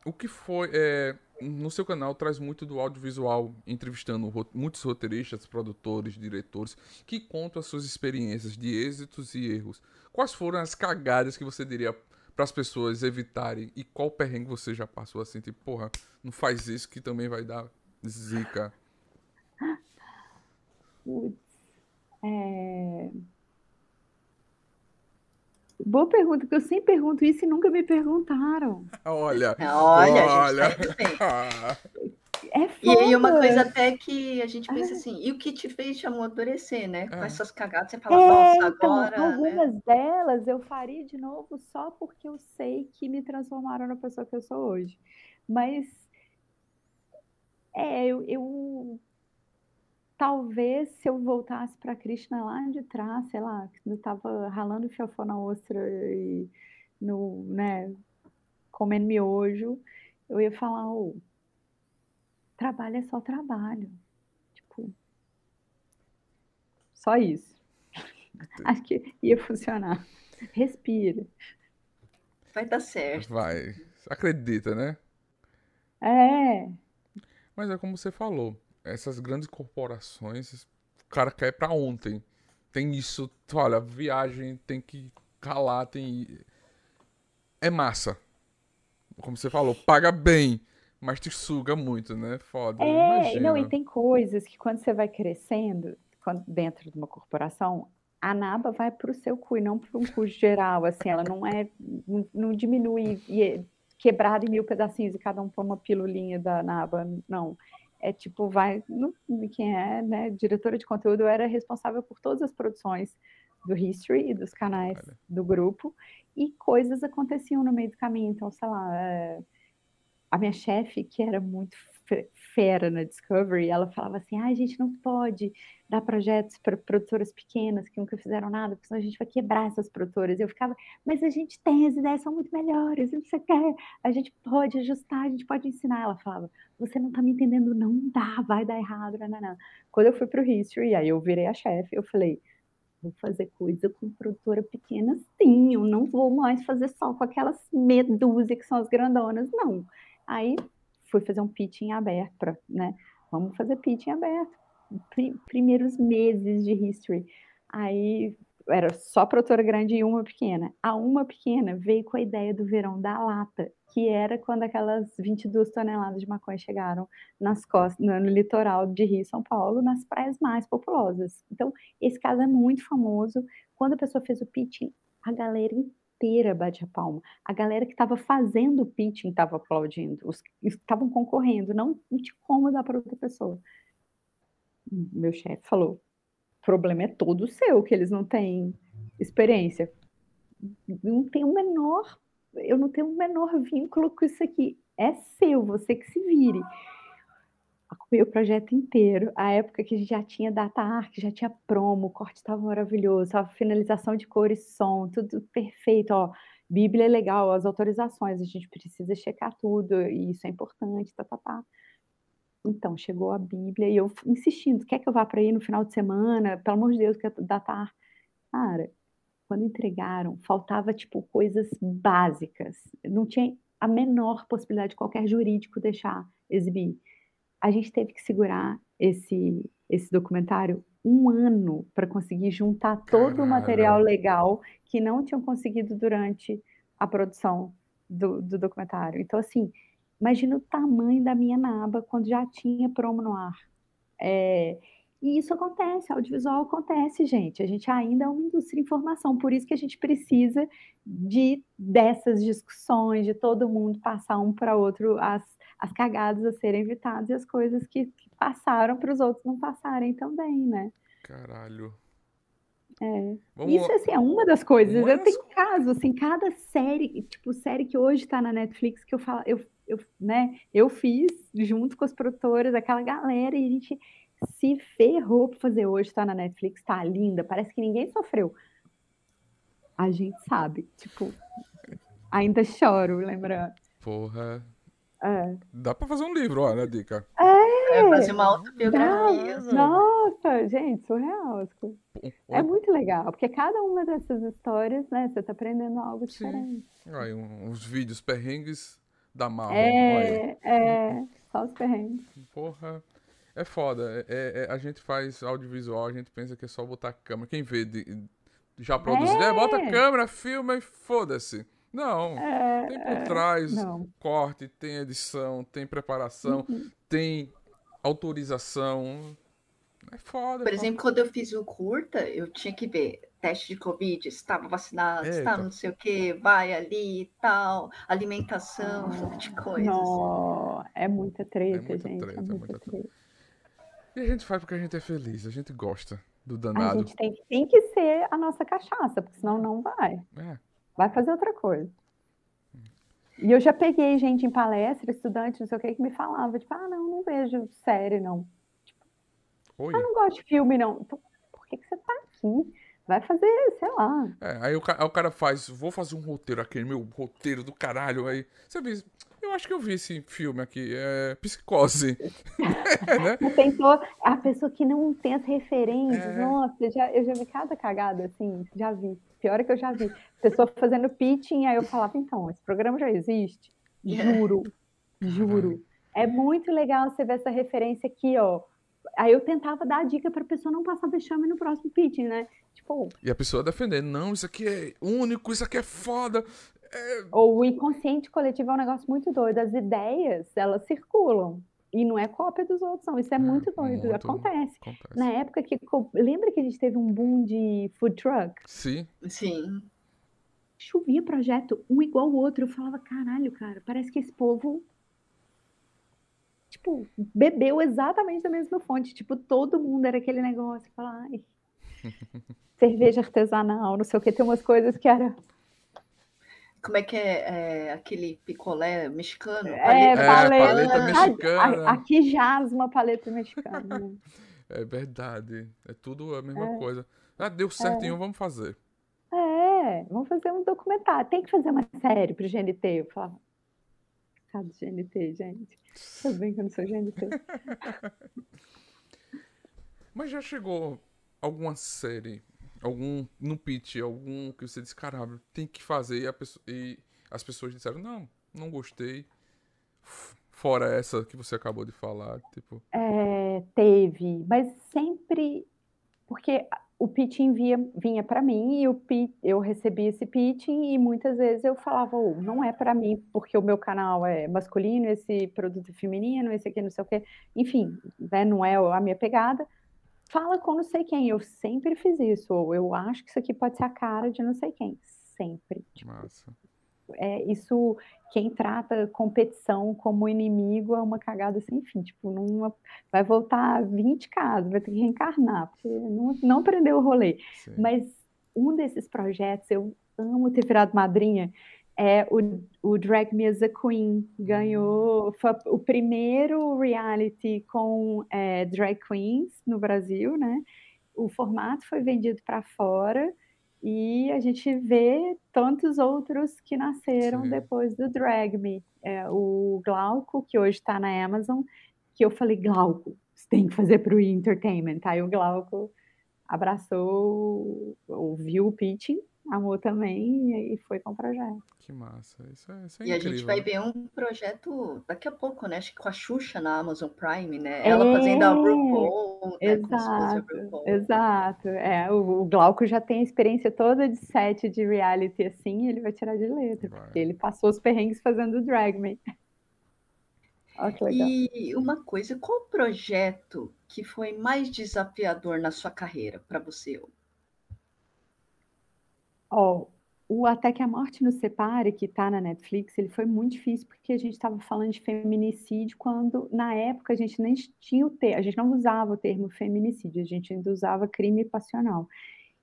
o que foi. é, no seu canal traz muito do audiovisual, entrevistando ro- muitos roteiristas, produtores, diretores, que contam as suas experiências de êxitos e erros. Quais foram as cagadas que você diria para as pessoas evitarem? E qual perrengue você já passou assim? Tipo, porra, não faz isso que também vai dar zica. Putz, é... Boa pergunta, porque eu sempre pergunto isso e nunca me perguntaram. Olha, Olha, olha. gente tá. Ah, É E aí uma foda. coisa até que a gente pensa assim, e o que te fez te amadurecer, né? Com É. essas cagadas, você fala, É, nossa, então, agora, né? algumas delas eu faria de novo só porque eu sei que me transformaram na pessoa que eu sou hoje. Mas é, eu, eu- talvez se eu voltasse para Krishna lá de trás, sei lá, eu tava ralando fiofó na ostra e no, né, comendo miojo, eu ia falar, ô, trabalho é só trabalho. Tipo, só isso. Acho que ia funcionar. Respira. vai dar certo. vai. Acredita, né? É, Mas é como você falou, essas grandes corporações, o cara quer pra ontem. Tem isso, olha, viagem tem que calar, tem. É massa. Como você falou, paga bem, mas te suga muito, né? Foda. é, Imagina. não, e tem coisas que quando você vai crescendo, quando, dentro de uma corporação, a naba vai para o seu cu e não para um cu geral, assim, ela não é, não, não diminui e é quebrada em mil pedacinhos e cada um toma uma pilulinha da naba, não. É tipo, vai, não, quem é, né, diretora de conteúdo, era responsável por todas as produções do History e dos canais do grupo, e coisas aconteciam no meio do caminho, então, sei lá, é, a minha chefe, que era muito fera na Discovery, ela falava assim: ah, a gente não pode dar projetos para produtoras pequenas que nunca fizeram nada, porque senão a gente vai quebrar essas produtoras. Eu ficava, mas a gente tem, as ideias são muito melhores, você quer, a gente pode ajustar, a gente pode ensinar. Ela falava: você não está me entendendo, não dá, vai dar errado, não, não, não. Quando eu fui para o History, aí eu virei a chefe, eu falei: vou fazer coisa com produtora pequena, sim, eu não vou mais fazer só com aquelas medusas que são as grandonas, não. Aí fui fazer um pitching aberto, pra, né? Vamos fazer pitching aberto. primeiros meses de history. Aí era só produtora grande e uma pequena. A uma pequena veio com a ideia do verão da lata, que era quando aquelas 22 toneladas de maconha chegaram nas costas, no, litoral de Rio e São Paulo, nas praias mais populosas. Então, esse caso é muito famoso. Quando a pessoa fez o pitching, a galera inteira bate a palma. A galera que estava fazendo o pitching estava aplaudindo, os que estavam concorrendo, não, não tinha como dar para outra pessoa. Meu chefe falou: o problema é todo seu, que eles não têm experiência. Não tem o menor, eu não tenho o menor vínculo com isso aqui. É seu, você que se vire o projeto inteiro. A época que a gente já tinha data arc, já tinha promo, o corte estava maravilhoso, a finalização de cor e som, tudo perfeito. Ó, Bíblia é legal, as autorizações, a gente precisa checar tudo, e isso é importante, tá, tá, tá. Então, chegou a Bíblia e eu insistindo, quer que eu vá para aí no final de semana? Pelo amor de Deus, que data arc. Cara, quando entregaram, faltava, tipo, coisas básicas. Não tinha a menor possibilidade de qualquer jurídico deixar exibir a gente teve que segurar esse, esse documentário um ano para conseguir juntar todo Caralho. o material legal que não tinham conseguido durante a produção do, do documentário. Então, assim, imagina o tamanho da minha naba quando já tinha promo no ar. É, e isso acontece, audiovisual acontece, gente. A gente ainda é uma indústria de informação, por isso que a gente precisa de dessas discussões, de todo mundo passar um para outro as as cagadas a serem evitadas e as coisas que, que passaram para os outros não passarem também, né? Caralho. É. Vamos... Isso assim, é uma das coisas. Uma eu das... tenho caso, assim, cada série, tipo, série que hoje está na Netflix, que eu falo, eu, eu, né, eu fiz junto com as produtoras, aquela galera, e a gente se ferrou para fazer hoje, está na Netflix, tá linda, parece que ninguém sofreu. A gente sabe, tipo, ainda choro, lembrando. Porra, é. Dá pra fazer um livro, olha a dica. É, é fazer uma autobiografia. Nossa, gente, surreal. É muito legal, porque cada uma dessas histórias, né, você tá aprendendo algo Sim. diferente. Aí, uns vídeos perrengues da Marvel. É, é, só os perrengues. Porra. É foda. É, é, a gente faz audiovisual, a gente pensa que é só botar câmera. Quem vê de, já produzido, é. é bota câmera, filma e foda-se. Não. É, tem por trás não. corte, tem edição, tem preparação, uhum. tem autorização. É foda. Por exemplo, quando eu fiz o curta, eu tinha que ver teste de Covid, estava vacinado, Eita. estava não sei o que, vai ali e tal, alimentação, um monte de coisa. Não, é muita treta, é muita gente. Treta, é muita, muita treta. treta. E a gente faz porque a gente é feliz, a gente gosta do danado. A gente tem, tem que ser a nossa cachaça, porque senão não vai. É. Vai fazer outra coisa. E eu já peguei gente em palestra, estudante, não sei o que, que me falava, tipo, ah, não, não vejo série, não. Tipo, ah, não gosto de filme, não. Então, por que, que você tá aqui? Vai fazer, sei lá. É, aí o, aí o cara faz, vou fazer um roteiro, aquele meu roteiro do caralho. Aí você vê, eu acho que eu vi esse filme aqui, é Psicose. é, né? Tentou, a pessoa que não tem as referências, é... nossa, eu já, eu já vi cada cagada, assim, já vi. Pior é que eu já vi. Pessoa fazendo pitching, aí eu falava, então, esse programa já existe? Juro, juro. É muito legal você ver essa referência aqui, ó. Aí eu tentava dar a dica para a pessoa não passar vexame no próximo pitching, né? Tipo, e a pessoa defendendo, não, isso aqui é único, isso aqui é foda. É... Ou o inconsciente coletivo é um negócio muito doido. As ideias, elas circulam. E não é cópia dos outros, não. Isso é, muito doido. Muito acontece. acontece. Na época que. Lembra que a gente teve um boom de food truck? Sim. Sim. Chovia projeto um igual o outro. Eu falava, caralho, cara, parece que esse povo. Tipo, bebeu exatamente da mesma fonte. Tipo, todo mundo era aquele negócio. Falar, ai, cerveja artesanal, não sei o que. Tem umas coisas que era como é que é, é aquele picolé mexicano? É, paleta, paleta, é, paleta mexicana. Aqui jaz uma paleta mexicana. Né? É verdade. É tudo a mesma é. coisa. Ah, deu certo é. em um, vamos fazer. É, vamos fazer um documentário. Tem que fazer uma série pro GNT. Eu Coitado do GNT, gente. Tudo bem que eu não sou GNT. Mas já chegou alguma série algum no pitch, algum que você disse, caramba, tem que fazer e, pessoa, e as pessoas disseram, não, não gostei. Fora essa que você acabou de falar, tipo. É, teve, mas sempre porque o pitching via, vinha para mim e pitch, eu recebia esse pitching e muitas vezes eu falava, oh, não é para mim porque o meu canal é masculino, esse produto é feminino, esse aqui não sei o quê, enfim, né, não é a minha pegada fala com não sei quem. Eu sempre fiz isso. Ou eu acho que isso aqui pode ser a cara de não sei quem. Sempre. Tipo, Massa. É, isso, quem trata competição como inimigo é uma cagada sem fim. Tipo, numa, vai voltar 20 casos, vai ter que reencarnar, porque não, não aprendeu o rolê. Sim. Mas um desses projetos, eu amo ter virado madrinha, é o, o Drag Me as a Queen. Ganhou hum. foi o primeiro reality com é, drag queens no Brasil, né? O formato foi vendido para fora e a gente vê tantos outros que nasceram Sim. depois do Drag Me. É, o Glauco, que hoje está na Amazon, que eu falei, Glauco, você tem que fazer para o Entertainment. Aí o Glauco abraçou, ouviu o pitching amou também e foi com o projeto. Que massa, isso é, isso é e incrível. a gente vai ver um projeto daqui a pouco, né? Acho que com a Xuxa na Amazon Prime, né? Ela é, fazendo a RuPaul, né? Exato, RuPaul. exato. É, o, o, Glauco já tem a experiência toda de set de reality assim, ele vai tirar de letra, vai. porque ele passou os perrengues fazendo drag me. Oh, e uma coisa, qual projeto que foi mais desafiador na sua carreira para você? Ó, o Até que a Morte nos Separe, que está na Netflix, ele foi muito difícil porque a gente estava falando de feminicídio quando, na época, a gente nem tinha o termo, a gente não usava o termo feminicídio, a gente ainda usava crime passional.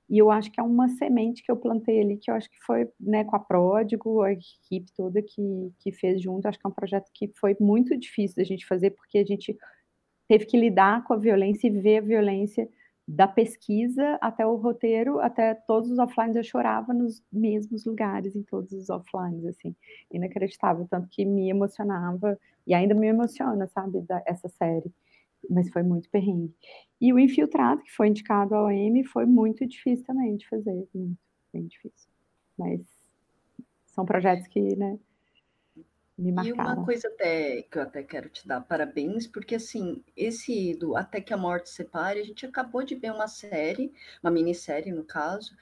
E eu acho que é uma semente que eu plantei ali, que eu acho que foi né, com a Pródigo, a equipe toda que, que fez junto. Acho que é um projeto que foi muito difícil da gente fazer, porque a gente teve que lidar com a violência e ver a violência da pesquisa até o roteiro, até todos os offlines, eu chorava nos mesmos lugares, em todos os offlines, assim, inacreditável, tanto que me emocionava, e ainda me emociona, sabe, da, essa série, mas foi muito perrengue. E o Infiltrado, que foi indicado ao Emmy, foi muito difícil também de fazer, muito, bem difícil, mas são projetos que, né, me E uma coisa até que eu até quero te dar parabéns, porque assim, esse do Até que a Morte Separe, a gente acabou de ver uma série, uma minissérie no caso,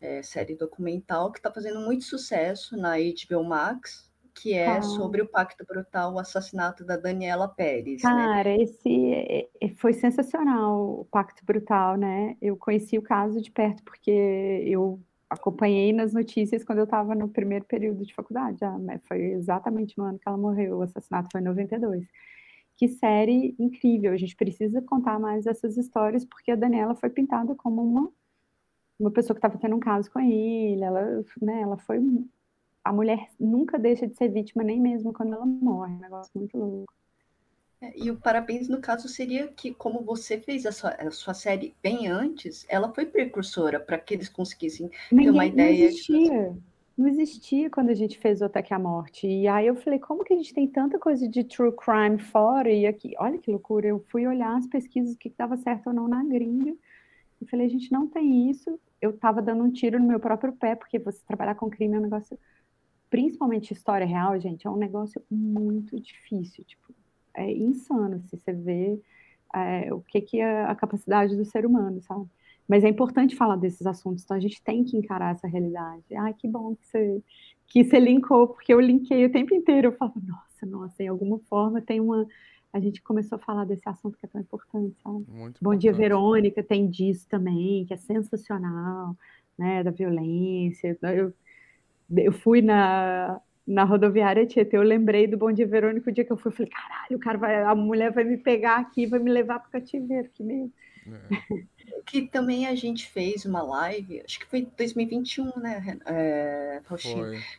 é, série documental, que está fazendo muito sucesso na HBO Max, que é ah. sobre o Pacto Brutal, o assassinato da Daniela Pérez. Né? Cara, né? esse foi sensacional, o Pacto Brutal, né? Eu conheci o caso de perto porque eu acompanhei nas notícias quando eu estava no primeiro período de faculdade, né? foi exatamente no ano que ela morreu, o assassinato foi em 92. Que série incrível, a gente precisa contar mais essas histórias, porque a Daniela foi pintada como uma, uma pessoa que estava tendo um caso com ele, ela, né, ela foi... A mulher nunca deixa de ser vítima, nem mesmo quando ela morre, é um negócio muito louco. E o parabéns, no caso, seria que, como você fez a sua, a sua série bem antes, ela foi precursora para que eles conseguissem Ninguém, ter uma ideia. Não existia. De... Não existia quando a gente fez o Ataque à Morte. E aí eu falei, como que a gente tem tanta coisa de true crime fora e aqui? Olha que loucura. Eu fui olhar as pesquisas, o que estava certo ou não na gringa. E falei, a gente não tem isso. Eu estava dando um tiro no meu próprio pé, porque você trabalhar com crime é um negócio, principalmente história real, gente, é um negócio muito difícil. Tipo, é insano, assim, você vê é, o que, que é a capacidade do ser humano, sabe? Mas é importante falar desses assuntos, então a gente tem que encarar essa realidade. Ai, que bom que você, que você linkou, porque eu linkei o tempo inteiro, eu falo, nossa, nossa, em alguma forma tem uma, a gente começou a falar desse assunto que é tão importante, sabe? Muito Bom Dia importante. Verônica tem disso também, que é sensacional, né? Da violência. Eu, eu fui na, na rodoviária Tietê, eu lembrei do Bom Dia Verônica o dia que eu fui, eu falei, caralho, o cara vai, a mulher vai me pegar aqui, vai me levar pro cativeiro, que medo. É. Que também a gente fez uma live, acho que foi 2021, né, é.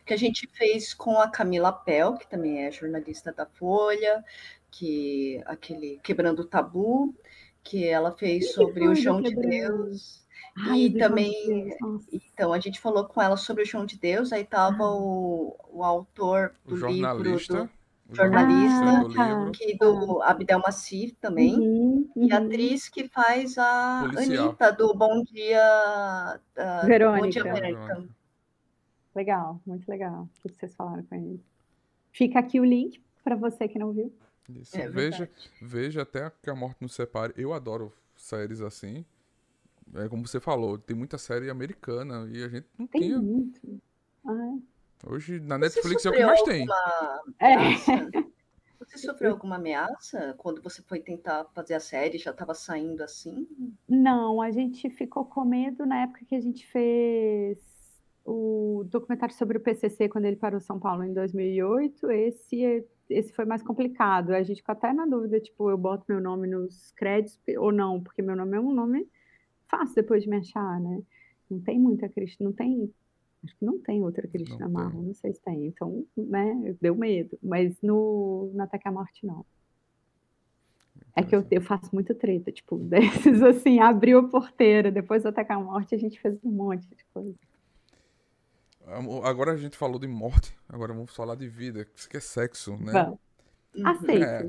Que a gente fez com a Camila Pel, que também é jornalista da Folha, que aquele Quebrando o Tabu, que ela fez que sobre foi o João de? Deus. Ai, E do João de também- nossa. Então, a gente falou com ela sobre o João de Deus, aí tava Ah. o, o autor O do livro jornalista. do, o jornalista do Ah, livro. que do Abdel Massif também. Uhum, E a uhum. atriz que faz a Policial. Anitta, do Bom Dia, ah, Bom Verônica. Dia América. Legal, muito legal tudo que vocês falaram com ele. Fica aqui o link para você que não viu. Isso. É veja, verdade. veja até que a morte nos separe. Eu adoro séries assim. É como você falou, tem muita série americana e a gente não Tem tinha. muito. Ah, Hoje na Você Netflix é o que mais tem. é. Você sofreu alguma ameaça quando você foi tentar fazer a série? Já estava saindo assim? Não, a gente ficou com medo na época que a gente fez o documentário sobre o PCC quando ele parou São Paulo em 2008. Esse, esse foi mais complicado. A gente ficou até na dúvida, tipo, eu boto meu nome nos créditos ou não, porque meu nome é um nome fácil depois de me achar, né? Não tem muita Cristina, não tem, acho que não tem outra Cristina. Marrom, não sei se tem. Então, né, deu medo. Mas no, no Até que a Morte, não. É que eu, eu faço muita treta, tipo, desses assim, abriu a porteira, depois do Atacar a Morte, a gente fez um monte de coisa. Agora a gente falou de morte, agora vamos falar de vida, que é sexo, né? Vamos, Uhum. aceito. É.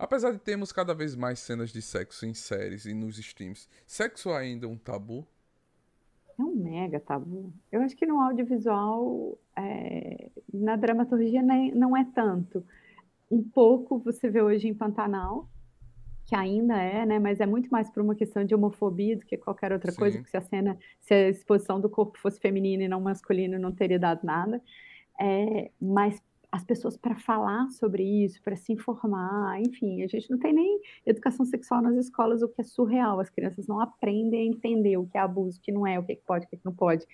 Apesar de termos cada vez mais cenas de sexo em séries e nos streams, sexo ainda é um tabu? É um mega tabu. Eu acho que no audiovisual, é, na dramaturgia, nem, não é tanto. Um pouco você vê hoje em Pantanal, que ainda é, né? Mas é muito mais por uma questão de homofobia do que qualquer outra coisa, Sim. porque se a cena, se a exposição do corpo fosse feminina e não masculina, não teria dado nada. É, mas as pessoas para falar sobre isso, para se informar, enfim, a gente não tem nem educação sexual nas escolas, o que é surreal. As crianças não aprendem a entender o que é abuso, o que não é, o que é pode, o que, é que não pode.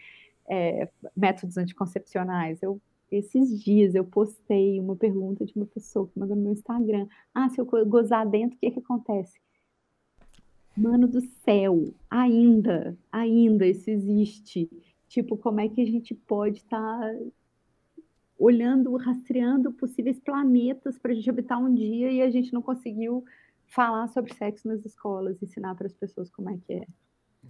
É, métodos anticoncepcionais. Eu, esses dias eu postei uma pergunta de uma pessoa que mandou no meu Instagram. Ah, se eu go- gozar dentro, o que que acontece? Mano do céu, ainda, ainda isso existe. Tipo, como é que a gente pode estar olhando, rastreando possíveis planetas para a gente habitar um dia e a gente não conseguiu falar sobre sexo nas escolas, ensinar para as pessoas como é que é.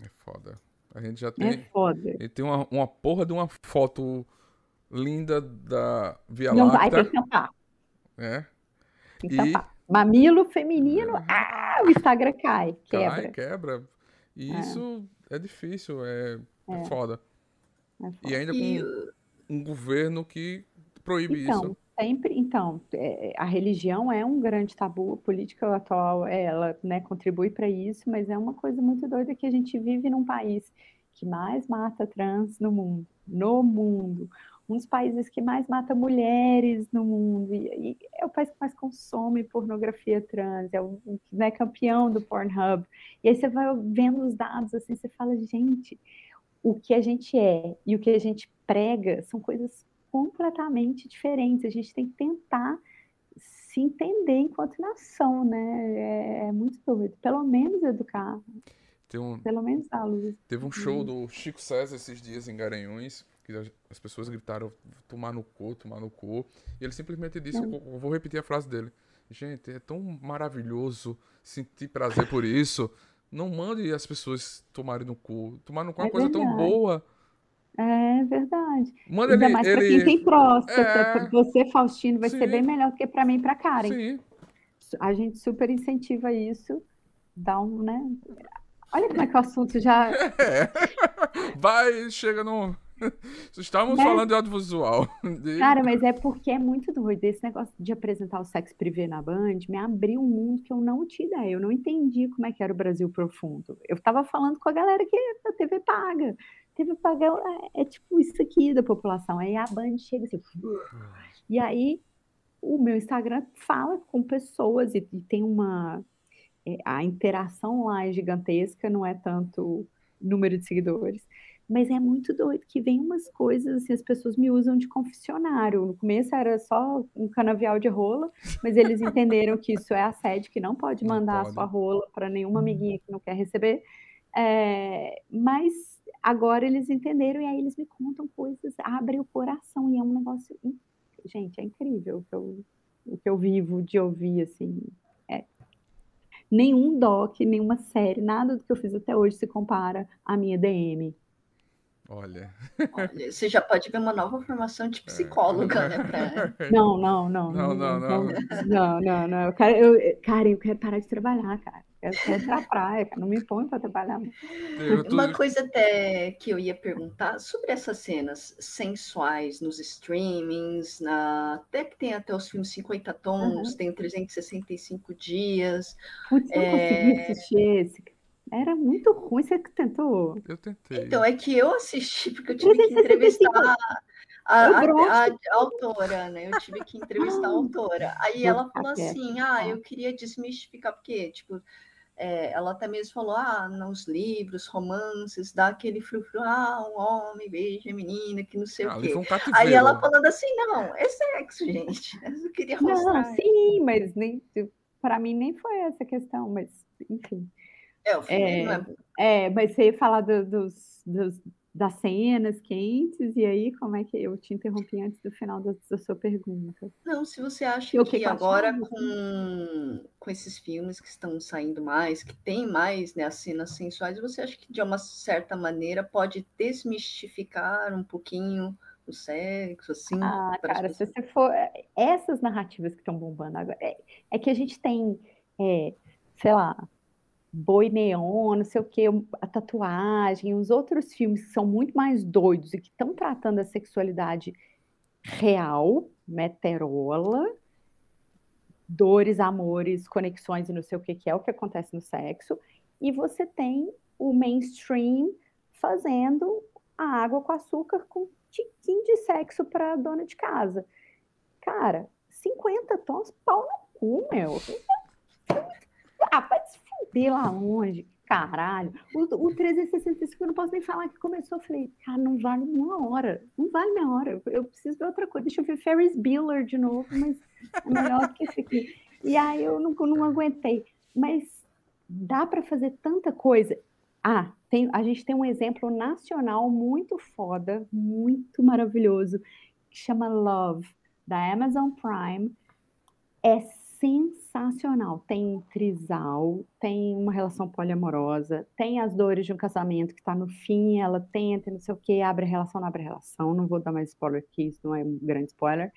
É foda. A gente já É tem, foda. e tem uma, uma porra de uma foto linda da Via Não vai, tem Láctea, que tampar. né? Tem que E- tampar. Mamilo feminino, ah, o Instagram cai, Cai, quebra. quebra. E É. isso é difícil, é, é É. foda. É E ainda E com um governo que proíbe Então, isso. sempre, então, é, a religião é um grande tabu, a política atual, ela, né, contribui para isso, mas é uma coisa muito doida que a gente vive num país que mais mata trans no mundo, no mundo, um dos países que mais mata mulheres no mundo, e, e é o país que mais consome pornografia trans, é o né, campeão do Pornhub, e aí você vai vendo os dados assim, você fala, gente, o que a gente é e o que a gente prega são coisas completamente diferentes. A gente tem que tentar se entender enquanto nação, né? É, é muito doido. Pelo menos educar, um, pelo menos dar luz. teve um show do Chico César esses dias em Garanhuns, que as- as pessoas gritaram tomar no cu, tomar no cu. E ele simplesmente disse, eu vou repetir a frase dele. Gente, é tão maravilhoso sentir prazer por isso. Não mande as pessoas tomarem no cu. Tomar no cu é uma É coisa tão verdade. boa. É verdade. Manda Ainda ele, mais para ele... quem tem próstata. É. Você, Faustino, vai ser Sim. bem melhor do que para mim e para Karen. Sim, A gente super incentiva isso. Dá um, né? Olha como é que o assunto já. é. Vai, chega no... Estávamos Né? falando de audiovisual. Cara, mas é porque é muito doido. Esse negócio de apresentar o sexo privê na Band me abriu um mundo que eu não tinha ideia. Eu não entendi como é que era o Brasil profundo. Eu tava falando com a galera que a TV paga. TV paga é, é tipo isso aqui da população. Aí a Band chega assim. E aí o meu Instagram fala com pessoas e, e tem uma. É, a interação lá é gigantesca, não é tanto número de seguidores. Mas é muito doido que vem umas coisas assim, as pessoas me usam de confessionário. No começo era só um canavial de rola, mas eles entenderam que isso é assédio, que não pode mandar não a sua rola para nenhuma amiguinha que não quer receber. É, mas agora eles entenderam e aí eles me contam coisas, abrem o coração e é um negócio, gente, é incrível o que eu, o que eu vivo de ouvir assim. É. Nenhum doc, nenhuma série, nada do que eu fiz até hoje se compara à minha DM. Olha. Olha, você já pode ver uma nova formação de psicóloga, né? Pra... Não, não, não. Não, não, não. Não, não, não. Eu quero, eu, cara, eu quero parar de trabalhar, cara. Quero pra praia, cara. Não me põe para trabalhar. Uma coisa até que eu ia perguntar sobre essas cenas sensuais nos streamings, na... até que tem até os filmes 50 tons, uhum. tem 365 dias. Putz, eu é... não consegui assistir esse, era muito ruim, você que tentou. Eu tentei. Então, é que eu assisti, porque eu tive que entrevistar a, a, a, a, autora, né? Eu tive que entrevistar a autora. Aí ela falou assim: ah, eu queria desmistificar, porque, tipo, é, ela até mesmo falou: ah, nos livros, romances, dá aquele frufru, ah, um homem beija a menina, que não sei ah, o quê. Um Aí ela falando assim: não, é sexo, gente. Eu queria mostrar. Não, sim, mas nem para mim nem foi essa questão, mas enfim. É, o filme é, não é É, mas você ia falar do, dos, dos, das cenas quentes, e aí como é que eu te interrompi antes do final da, da sua pergunta? Não, se você acha que, que agora com, com esses filmes que estão saindo mais, que tem mais né, as cenas sensuais, você acha que de uma certa maneira pode desmistificar um pouquinho o sexo, assim? Ah, cara, se você for. Essas narrativas que estão bombando agora. É, é que a gente tem, é, sei lá, Boi Neon, não sei o que, a tatuagem, os outros filmes que são muito mais doidos e que estão tratando a sexualidade real, meterola, dores, amores, conexões e não sei o que, que é o que acontece no sexo, e você tem o mainstream fazendo a água com açúcar com tiquinho de sexo para dona de casa. Cara, 50 tons, pau no cu, meu. Ah, lá longe, caralho. O, o 365 eu não posso nem falar que começou. Eu falei, cara, não vale minha hora. Não vale minha hora. Eu, eu preciso ver outra coisa. Deixa eu ver Ferris Bueller de novo, mas é melhor que esse aqui. E aí eu não, não aguentei. Mas dá para fazer tanta coisa. Ah, tem, a gente tem um exemplo nacional muito foda, muito maravilhoso, que chama Love, da Amazon Prime. É sensacional. Tem trisal, tem uma relação poliamorosa, tem as dores de um casamento que está no fim, ela tenta, não sei o que, abre relação, não abre relação. Não vou dar mais spoiler que isso não é um grande spoiler.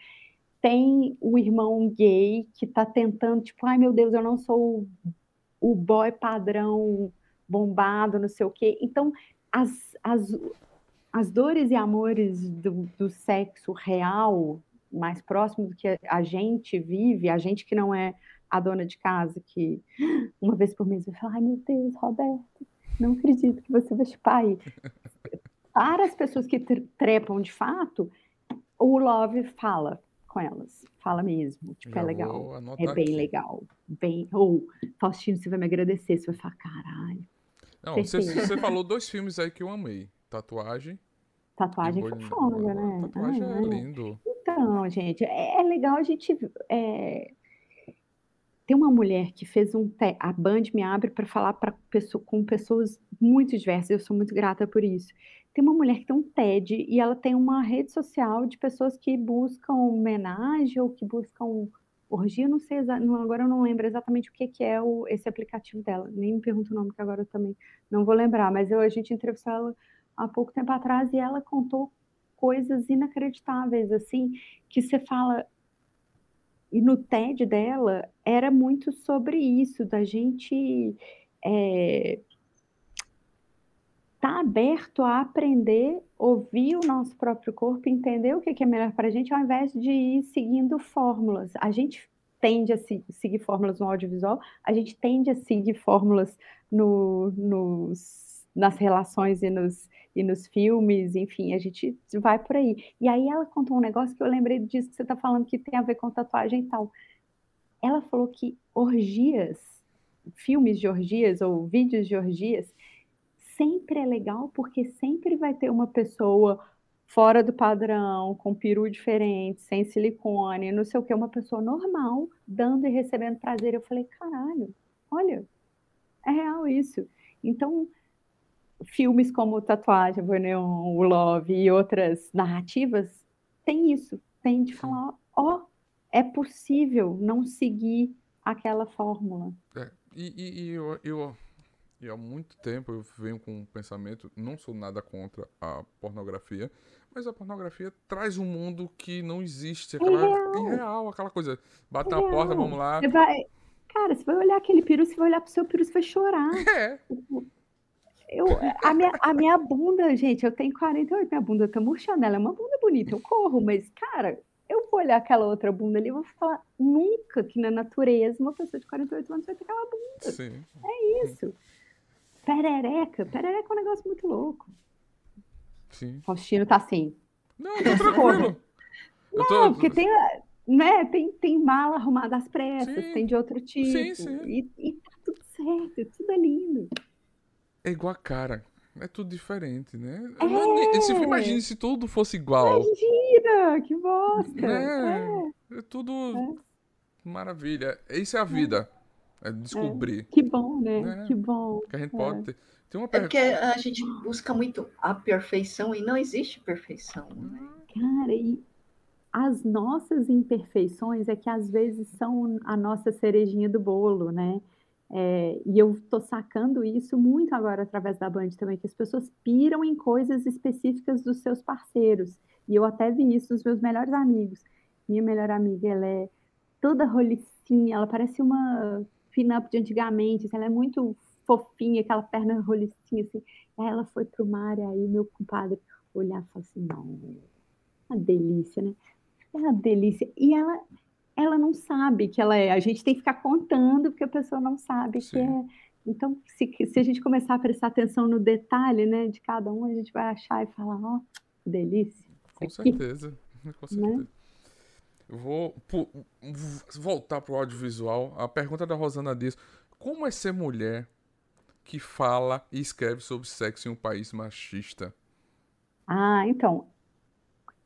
Tem o irmão gay que está tentando, tipo, ai meu Deus, eu não sou o boy padrão bombado, não sei o quê. Então, as, as, as dores e amores do, do sexo real mais próximo do que a gente vive, a gente que não é a dona de casa, que uma vez por mês vai falar, ai meu Deus, Roberto, não acredito que você vai chupar aí. Para as pessoas que trepam de fato, o Love fala com elas, fala mesmo, tipo, Já é legal, é bem aqui. legal, bem, ou, Faustino, você vai me agradecer, você vai falar, caralho. Não, você, você falou dois filmes aí que eu amei, Tatuagem Tatuagem é foda, né? Tatuagem ah, é lindo. Então, gente, é, é legal a gente. É... Tem uma mulher que fez um. Te... A Band me abre para falar pra pessoa, com pessoas muito diversas, eu sou muito grata por isso. Tem uma mulher que tem um TED e ela tem uma rede social de pessoas que buscam homenagem ou que buscam orgia, não sei, agora eu não lembro exatamente o que, que é o, esse aplicativo dela, nem me pergunto o nome, que agora eu também não vou lembrar, mas eu, a gente entrevistou ela há pouco tempo atrás e ela contou coisas inacreditáveis, assim, que você fala. E no TED dela era muito sobre isso, da gente é, tá aberto a aprender, ouvir o nosso próprio corpo, entender o que é melhor para a gente, ao invés de ir seguindo fórmulas. A gente tende a seguir fórmulas no audiovisual, a gente tende a seguir fórmulas no, nos nas relações e nos, e nos filmes, enfim, a gente vai por aí. E aí ela contou um negócio que eu lembrei disso que você está falando que tem a ver com tatuagem e tal. Ela falou que orgias, filmes de orgias ou vídeos de orgias, sempre é legal porque sempre vai ter uma pessoa fora do padrão, com peru diferente, sem silicone, não sei o que, uma pessoa normal, dando e recebendo prazer. Eu falei, caralho, olha, é real isso. Então, filmes como Tatuagem, Borneon, o Love e outras narrativas tem isso, tem de falar, ó, oh, é possível não seguir aquela fórmula. É, e, e, eu, eu, e há muito tempo eu venho com um pensamento, não sou nada contra a pornografia, mas a pornografia traz um mundo que não existe, aquela irreal, irreal aquela coisa, bate na porta, vamos lá. Você vai, cara, você vai olhar aquele peru, você vai olhar pro seu peru, você vai chorar. É. Eu, a, minha, a minha bunda, gente, eu tenho 48, minha bunda tá murchando, ela é uma bunda bonita, eu corro, mas, cara, eu vou olhar aquela outra bunda ali e vou falar, nunca que na natureza uma pessoa de 48 anos vai ter aquela bunda. Sim. É isso. Perereca, perereca é um negócio muito louco. Sim. Faustino tá assim. Não, tô tranquilo. Eu tô... Não, porque tem, né, tem, tem mala arrumada às pressas, Sim. tem de outro tipo. Sim, sim. E, e tá tudo certo, tudo é lindo. É igual a cara. É tudo diferente, né? É. Não, se, imagine se tudo fosse igual. Imagina, que bosta. É, é tudo maravilha. Isso é a vida. É descobrir. Que bom, né? É. Que bom. Que a gente É. pode ter. Tem uma É pergunta. porque a gente busca muito a perfeição e não existe perfeição. né? Cara, e as nossas imperfeições é que às vezes são a nossa cerejinha do bolo, né? É, e eu tô sacando isso muito agora através da Band também, que as pessoas piram em coisas específicas dos seus parceiros. E eu até vi isso nos meus melhores amigos. Minha melhor amiga, ela é toda rolicinha, ela parece uma pin-up de antigamente, assim, ela é muito fofinha, aquela perna rolicinha assim. Aí ela foi pro mar e aí meu compadre olhar e falar assim, não, uma delícia, né? É uma delícia. E ela, ela não sabe que ela é. A gente tem que ficar contando, porque a pessoa não sabe que Sim. é. Então, se, se a gente começar a prestar atenção no detalhe, né, de cada um, a gente vai achar e falar, ó, que delícia. Com certeza. Com certeza. Eu vou v- voltar pro audiovisual. A pergunta da Rosana Dias. Como é ser mulher que fala e escreve sobre sexo em um país machista? Ah, então.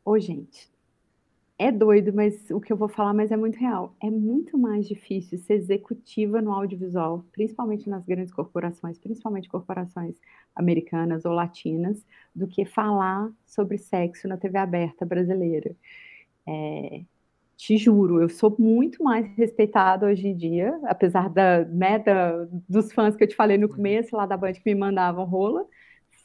Ô, gente, é doido, mas o que eu vou falar, mas é muito real. É muito mais difícil ser executiva no audiovisual, principalmente nas grandes corporações, principalmente corporações americanas ou latinas, do que falar sobre sexo na TV aberta brasileira. É, te juro, eu sou muito mais respeitada hoje em dia, apesar da, né, da- dos fãs que eu te falei no começo, lá da Band, que me mandavam rola.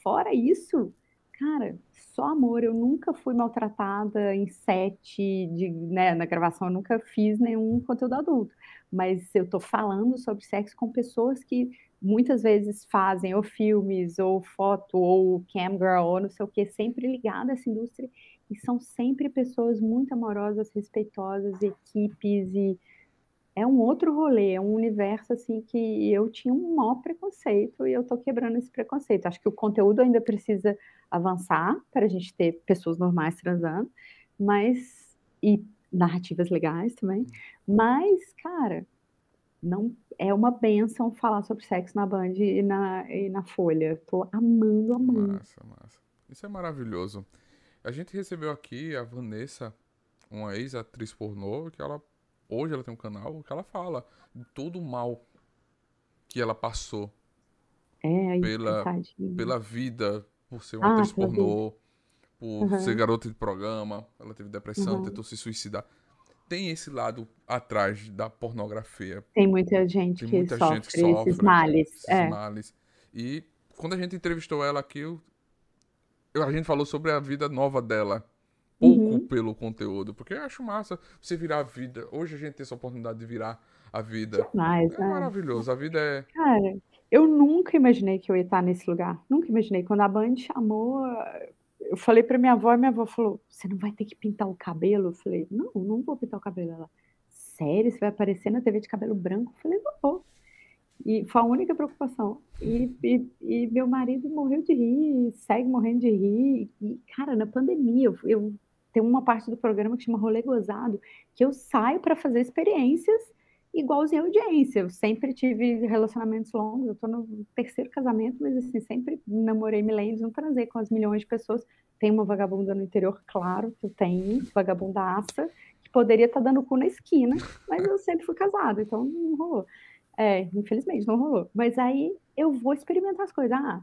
Fora isso, cara, só amor. Eu nunca fui maltratada em set, de, né, na gravação, eu nunca fiz nenhum conteúdo adulto. Mas eu tô falando sobre sexo com pessoas que muitas vezes fazem ou filmes, ou foto, ou camgirl, ou não sei o que, sempre ligada a essa indústria. E são sempre pessoas muito amorosas, respeitosas, equipes, e é um outro rolê, é um universo assim que eu tinha um maior preconceito e eu tô quebrando esse preconceito. Acho que o conteúdo ainda precisa avançar para a gente ter pessoas normais transando, mas e narrativas legais também. Mas, cara, não é uma benção falar sobre sexo na Band e na, e na Folha. Tô amando, amando. Massa, massa. Isso é maravilhoso. A gente recebeu aqui a Vanessa, uma ex-atriz pornô, que ela hoje ela tem um canal que ela fala de todo o mal que ela passou É, Pela- tadinho. pela vida, por ser uma Ah, atriz pornô, por Uhum. ser garota de programa, ela teve depressão, Uhum. tentou se suicidar. Tem esse lado atrás da pornografia. Tem muita gente Tem que muita sofre gente que sofre esses males. esses É. males. E quando a gente entrevistou ela aqui, eu- a gente falou sobre a vida nova dela. Pouco Uhum. pelo conteúdo, porque eu acho massa você virar a vida. Hoje a gente tem essa oportunidade de virar a vida. Mas, É né? maravilhoso. A vida é. Cara, eu nunca imaginei que eu ia estar nesse lugar. Nunca imaginei. Quando a Band chamou, eu falei pra minha avó e minha avó falou: Você não vai ter que pintar o cabelo? Eu falei: Não, não vou pintar o cabelo. Ela, sério? Você vai aparecer na TV de cabelo branco? Eu falei: Não vou. E foi a única preocupação. E, e, e, meu marido morreu de rir, segue morrendo de rir. E, cara, na pandemia, eu, eu tenho uma parte do programa que chama Rolê Gozado, que eu saio para fazer experiências igualzinho audiência. Eu sempre tive relacionamentos longos, eu tô no terceiro casamento, mas assim, sempre namorei milênios, não transei com as milhões de pessoas. Tem uma vagabunda no interior, claro que eu tenho, vagabundaça, que poderia estar tá dando cu na esquina, mas eu sempre fui casada, então não rolou. É, infelizmente não rolou. Mas aí eu vou experimentar as coisas. Ah,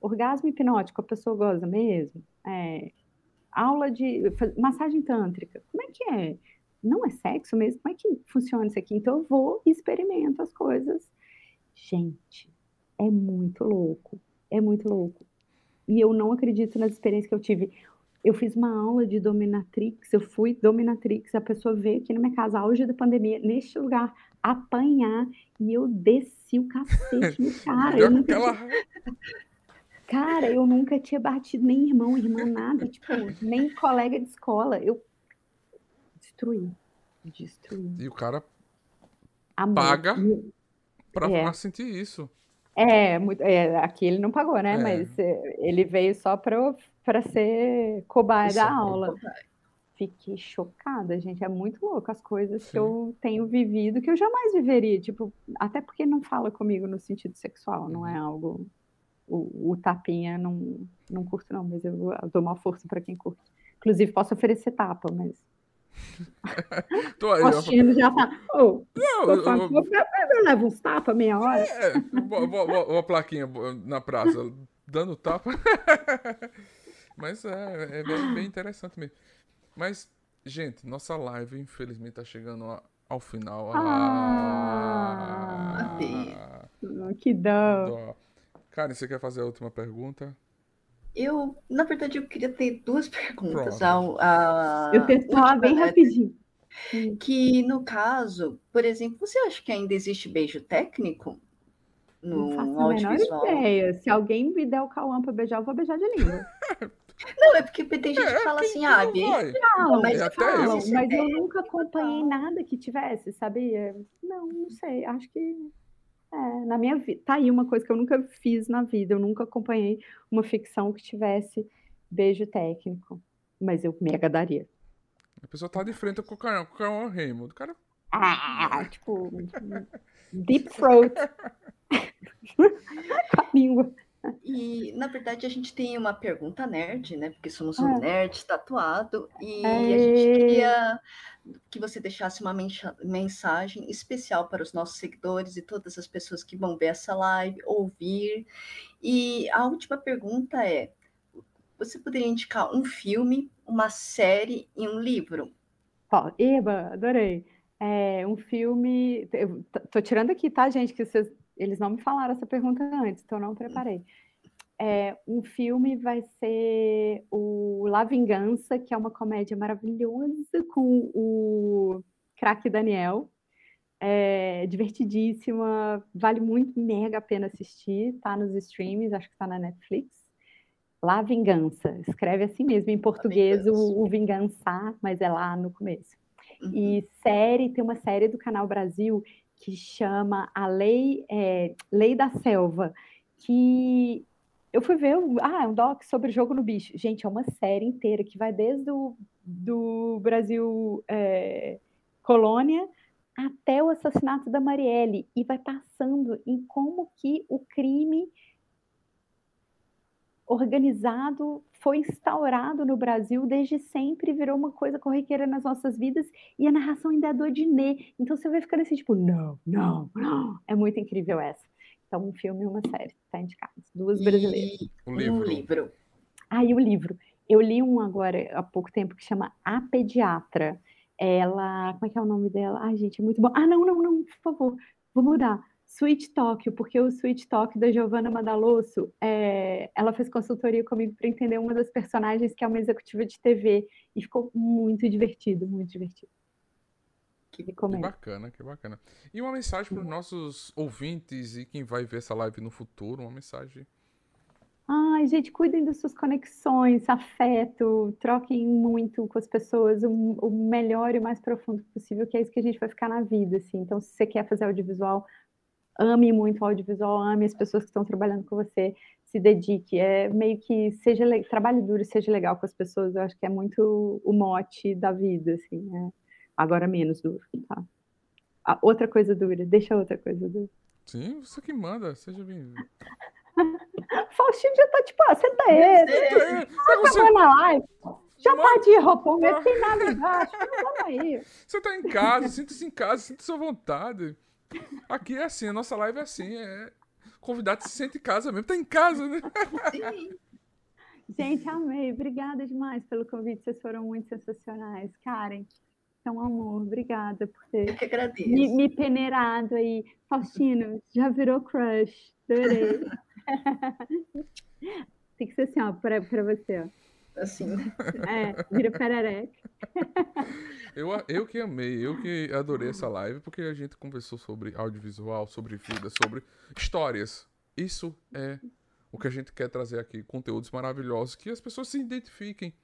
orgasmo hipnótico, a pessoa goza mesmo. É, aula de massagem tântrica, como é que é? não é sexo mesmo? Como é que funciona isso aqui? Então eu vou e experimento as coisas. Gente, é muito louco. É muito louco. E eu não acredito nas experiências que eu tive. Eu fiz uma aula de dominatrix, eu fui dominatrix, a pessoa veio aqui na minha casa, auge da pandemia, neste lugar, apanhar, e eu desci o cacete no cara. Eu nunca tinha... Cara, eu nunca tinha batido nem irmão, irmã, nada, tipo, nem colega de escola. Eu destruir. Destruir. E o cara Amor. paga pra, é. sentir isso. É, muito, é, aqui ele não pagou, né? É. Mas é, ele veio só pra, pra ser cobaia da aula. Fiquei chocada, gente. É muito louco as coisas Sim. que eu tenho vivido, que eu jamais viveria. Tipo, até porque não fala comigo no sentido sexual, não é uhum. algo. O, o tapinha não, não curto, não, mas eu, eu dou uma força para quem curte. Inclusive, posso oferecer tapa, mas Tô aí, já tá. Oh, não, eu, eu, eu, levo uns tapas meia hora. É, uma plaquinha na praça, dando tapa. Mas é, é bem, bem, interessante mesmo. Mas, gente, nossa live, infelizmente, tá chegando ao final. Ah, ah, que dó. Karen, você quer fazer a última pergunta? Eu, na verdade, eu queria ter duas perguntas. Ao, a, eu quero falar bem rapidinho. Que, no caso, por exemplo, você acha que ainda existe beijo técnico no Não faço? A menor ideia. Se alguém me der o Cauã para beijar, eu vou beijar de língua. Não, é porque tem gente que é, fala assim, ah, beijo. Falam, mas, falam, mas eu nunca acompanhei nada que tivesse, sabia? Não, não sei. Acho que é, na minha vida. Tá aí uma coisa que eu nunca fiz na vida. Eu nunca acompanhei uma ficção que tivesse beijo técnico. Mas eu me agradaria. A pessoa tá de frente com o Caio, com o Caio Raymond. O cara. Ah, tipo. Deep throat. com a língua. E, na verdade, a gente tem uma pergunta nerd, né? Porque somos um ah. nerd tatuado. E a gente queria que você deixasse uma mensagem especial para os nossos seguidores e todas as pessoas que vão ver essa live, ouvir. E a última pergunta é: você poderia indicar um filme, uma série e um livro? Ó, Eba, adorei. É, um filme. Eu tô tirando aqui, tá, gente? Que vocês, eles não me falaram essa pergunta antes, então não preparei. É, um filme vai ser o La Vingança, que é uma comédia maravilhosa com o craque Daniel. É divertidíssima, vale muito, mega a pena assistir. Tá nos streams, acho que tá na Netflix. La Vingança, escreve assim mesmo, em português o, o vingançar, mas é lá no começo. Uhum. E série, tem uma série do Canal Brasil que chama A Lei, é, Lei da Selva, que eu fui ver, ah, é um doc sobre jogo no bicho. Gente, é uma série inteira que vai desde o do Brasil é, colônia até o assassinato da Marielle e vai passando em como que o crime organizado foi instaurado no Brasil desde sempre, virou uma coisa corriqueira nas nossas vidas e a narração ainda é do Odinê. Então você vai ficando assim, tipo, não, não, não. É muito incrível essa. Então, um filme e uma série, tá indicado. Duas brasileiras. E um livro. Um livro. Ah, e o livro. Eu li um agora há pouco tempo que chama A Pediatra. Ela. Como é que é o nome dela? Ai, gente, é muito bom. Ah, não, não, não, por favor. Vou mudar. Sweet Talk, porque o Sweet Talk da Giovanna Madalosso, é, ela fez consultoria comigo para entender uma das personagens que é uma executiva de TV e ficou muito divertido, muito divertido. Que, que bacana, que bacana. E uma mensagem para os nossos ouvintes e quem vai ver essa live no futuro, uma mensagem. Ai, gente, cuidem das suas conexões, afeto, troquem muito com as pessoas o, o melhor e o mais profundo possível, que é isso que a gente vai ficar na vida, assim. Então, se você quer fazer audiovisual, ame muito o audiovisual, ame as pessoas que estão trabalhando com você, se dedique, é meio que seja trabalhe duro, seja legal com as pessoas, eu acho que é muito o mote da vida, assim, né? agora menos duro, tá? A outra coisa dura, deixa outra coisa dura. Sim, você que manda, seja bem-vindo. Faustinho já tá tipo, ah, senta aí. Senta aí. Tá você... na live. Já Mano, tá de roupão, não tem nada embaixo. Vamos aí. Você tá em casa, sinta-se em casa, sinta sua vontade. Aqui é assim, a nossa live é assim, é convidado se sente em casa mesmo, tá em casa, né? Sim. Gente, amei. Obrigada demais pelo convite. Vocês foram muito sensacionais. Karen, então, amor, obrigada por ter me, me, peneirado aí. Faustino, já virou crush. Adorei. Tem que ser assim, ó, pra, pra você, ó. Assim. É, vira perereca. Eu, eu que amei, eu que adorei essa live, porque a gente conversou sobre audiovisual, sobre vida, sobre histórias. Isso é o que a gente quer trazer aqui, conteúdos maravilhosos, que as pessoas se identifiquem,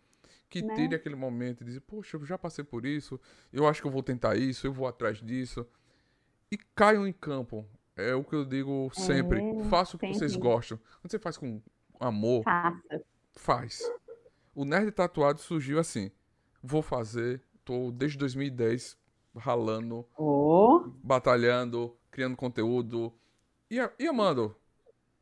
que né? terem aquele momento e dizer, poxa, eu já passei por isso, eu acho que eu vou tentar isso, eu vou atrás disso. E caiam em campo. É o que eu digo sempre. É, Faça o que vocês gostam. Quando você faz com amor, Faça. faz. O Nerd Tatuado surgiu assim. Vou fazer. Tô desde 2010 ralando, oh. batalhando, criando conteúdo e, e amando.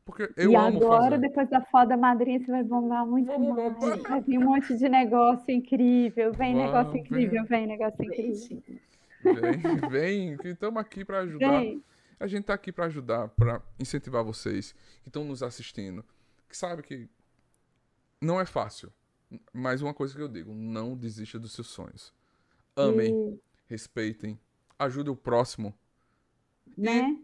Porque eu e amo agora, fazer. depois da foda madrinha, você vai bombar muito mais. Vai vir um monte de negócio incrível. Vem Vamos, negócio incrível, vem, vem negócio incrível. Vem, vem, estamos aqui para ajudar. Vem. A gente tá aqui para ajudar, para incentivar vocês que estão nos assistindo, que sabe que não é fácil. Mas uma coisa que eu digo, não desista dos seus sonhos. Amem, hum. respeitem, ajudem o próximo. Né?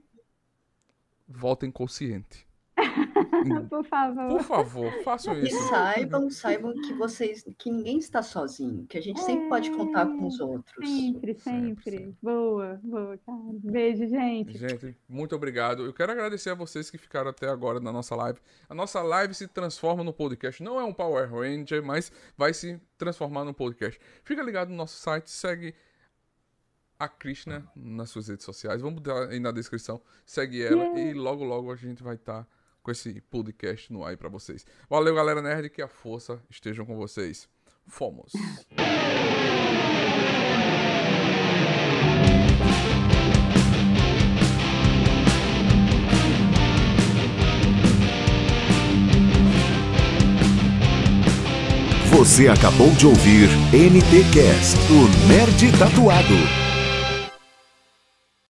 E voltem consciente. Por favor. Por favor, façam isso. E saibam, saibam que vocês, que ninguém está sozinho, que a gente é, sempre pode contar com os outros. Sempre, sempre. sempre. Boa, boa, cara. Beijo, gente. Gente, muito obrigado. Eu quero agradecer a vocês que ficaram até agora na nossa live. A nossa live se transforma no podcast. Não é um Power Ranger, mas vai se transformar no podcast. Fica ligado no nosso site, segue a Krishna nas suas redes sociais. Vamos dar aí na descrição. Segue ela yeah. e logo, logo a gente vai estar. Tá com esse podcast no ar pra vocês. Valeu, galera nerd, que a força estejam com vocês. Fomos! Você acabou de ouvir NTcast, o Nerd Tatuado.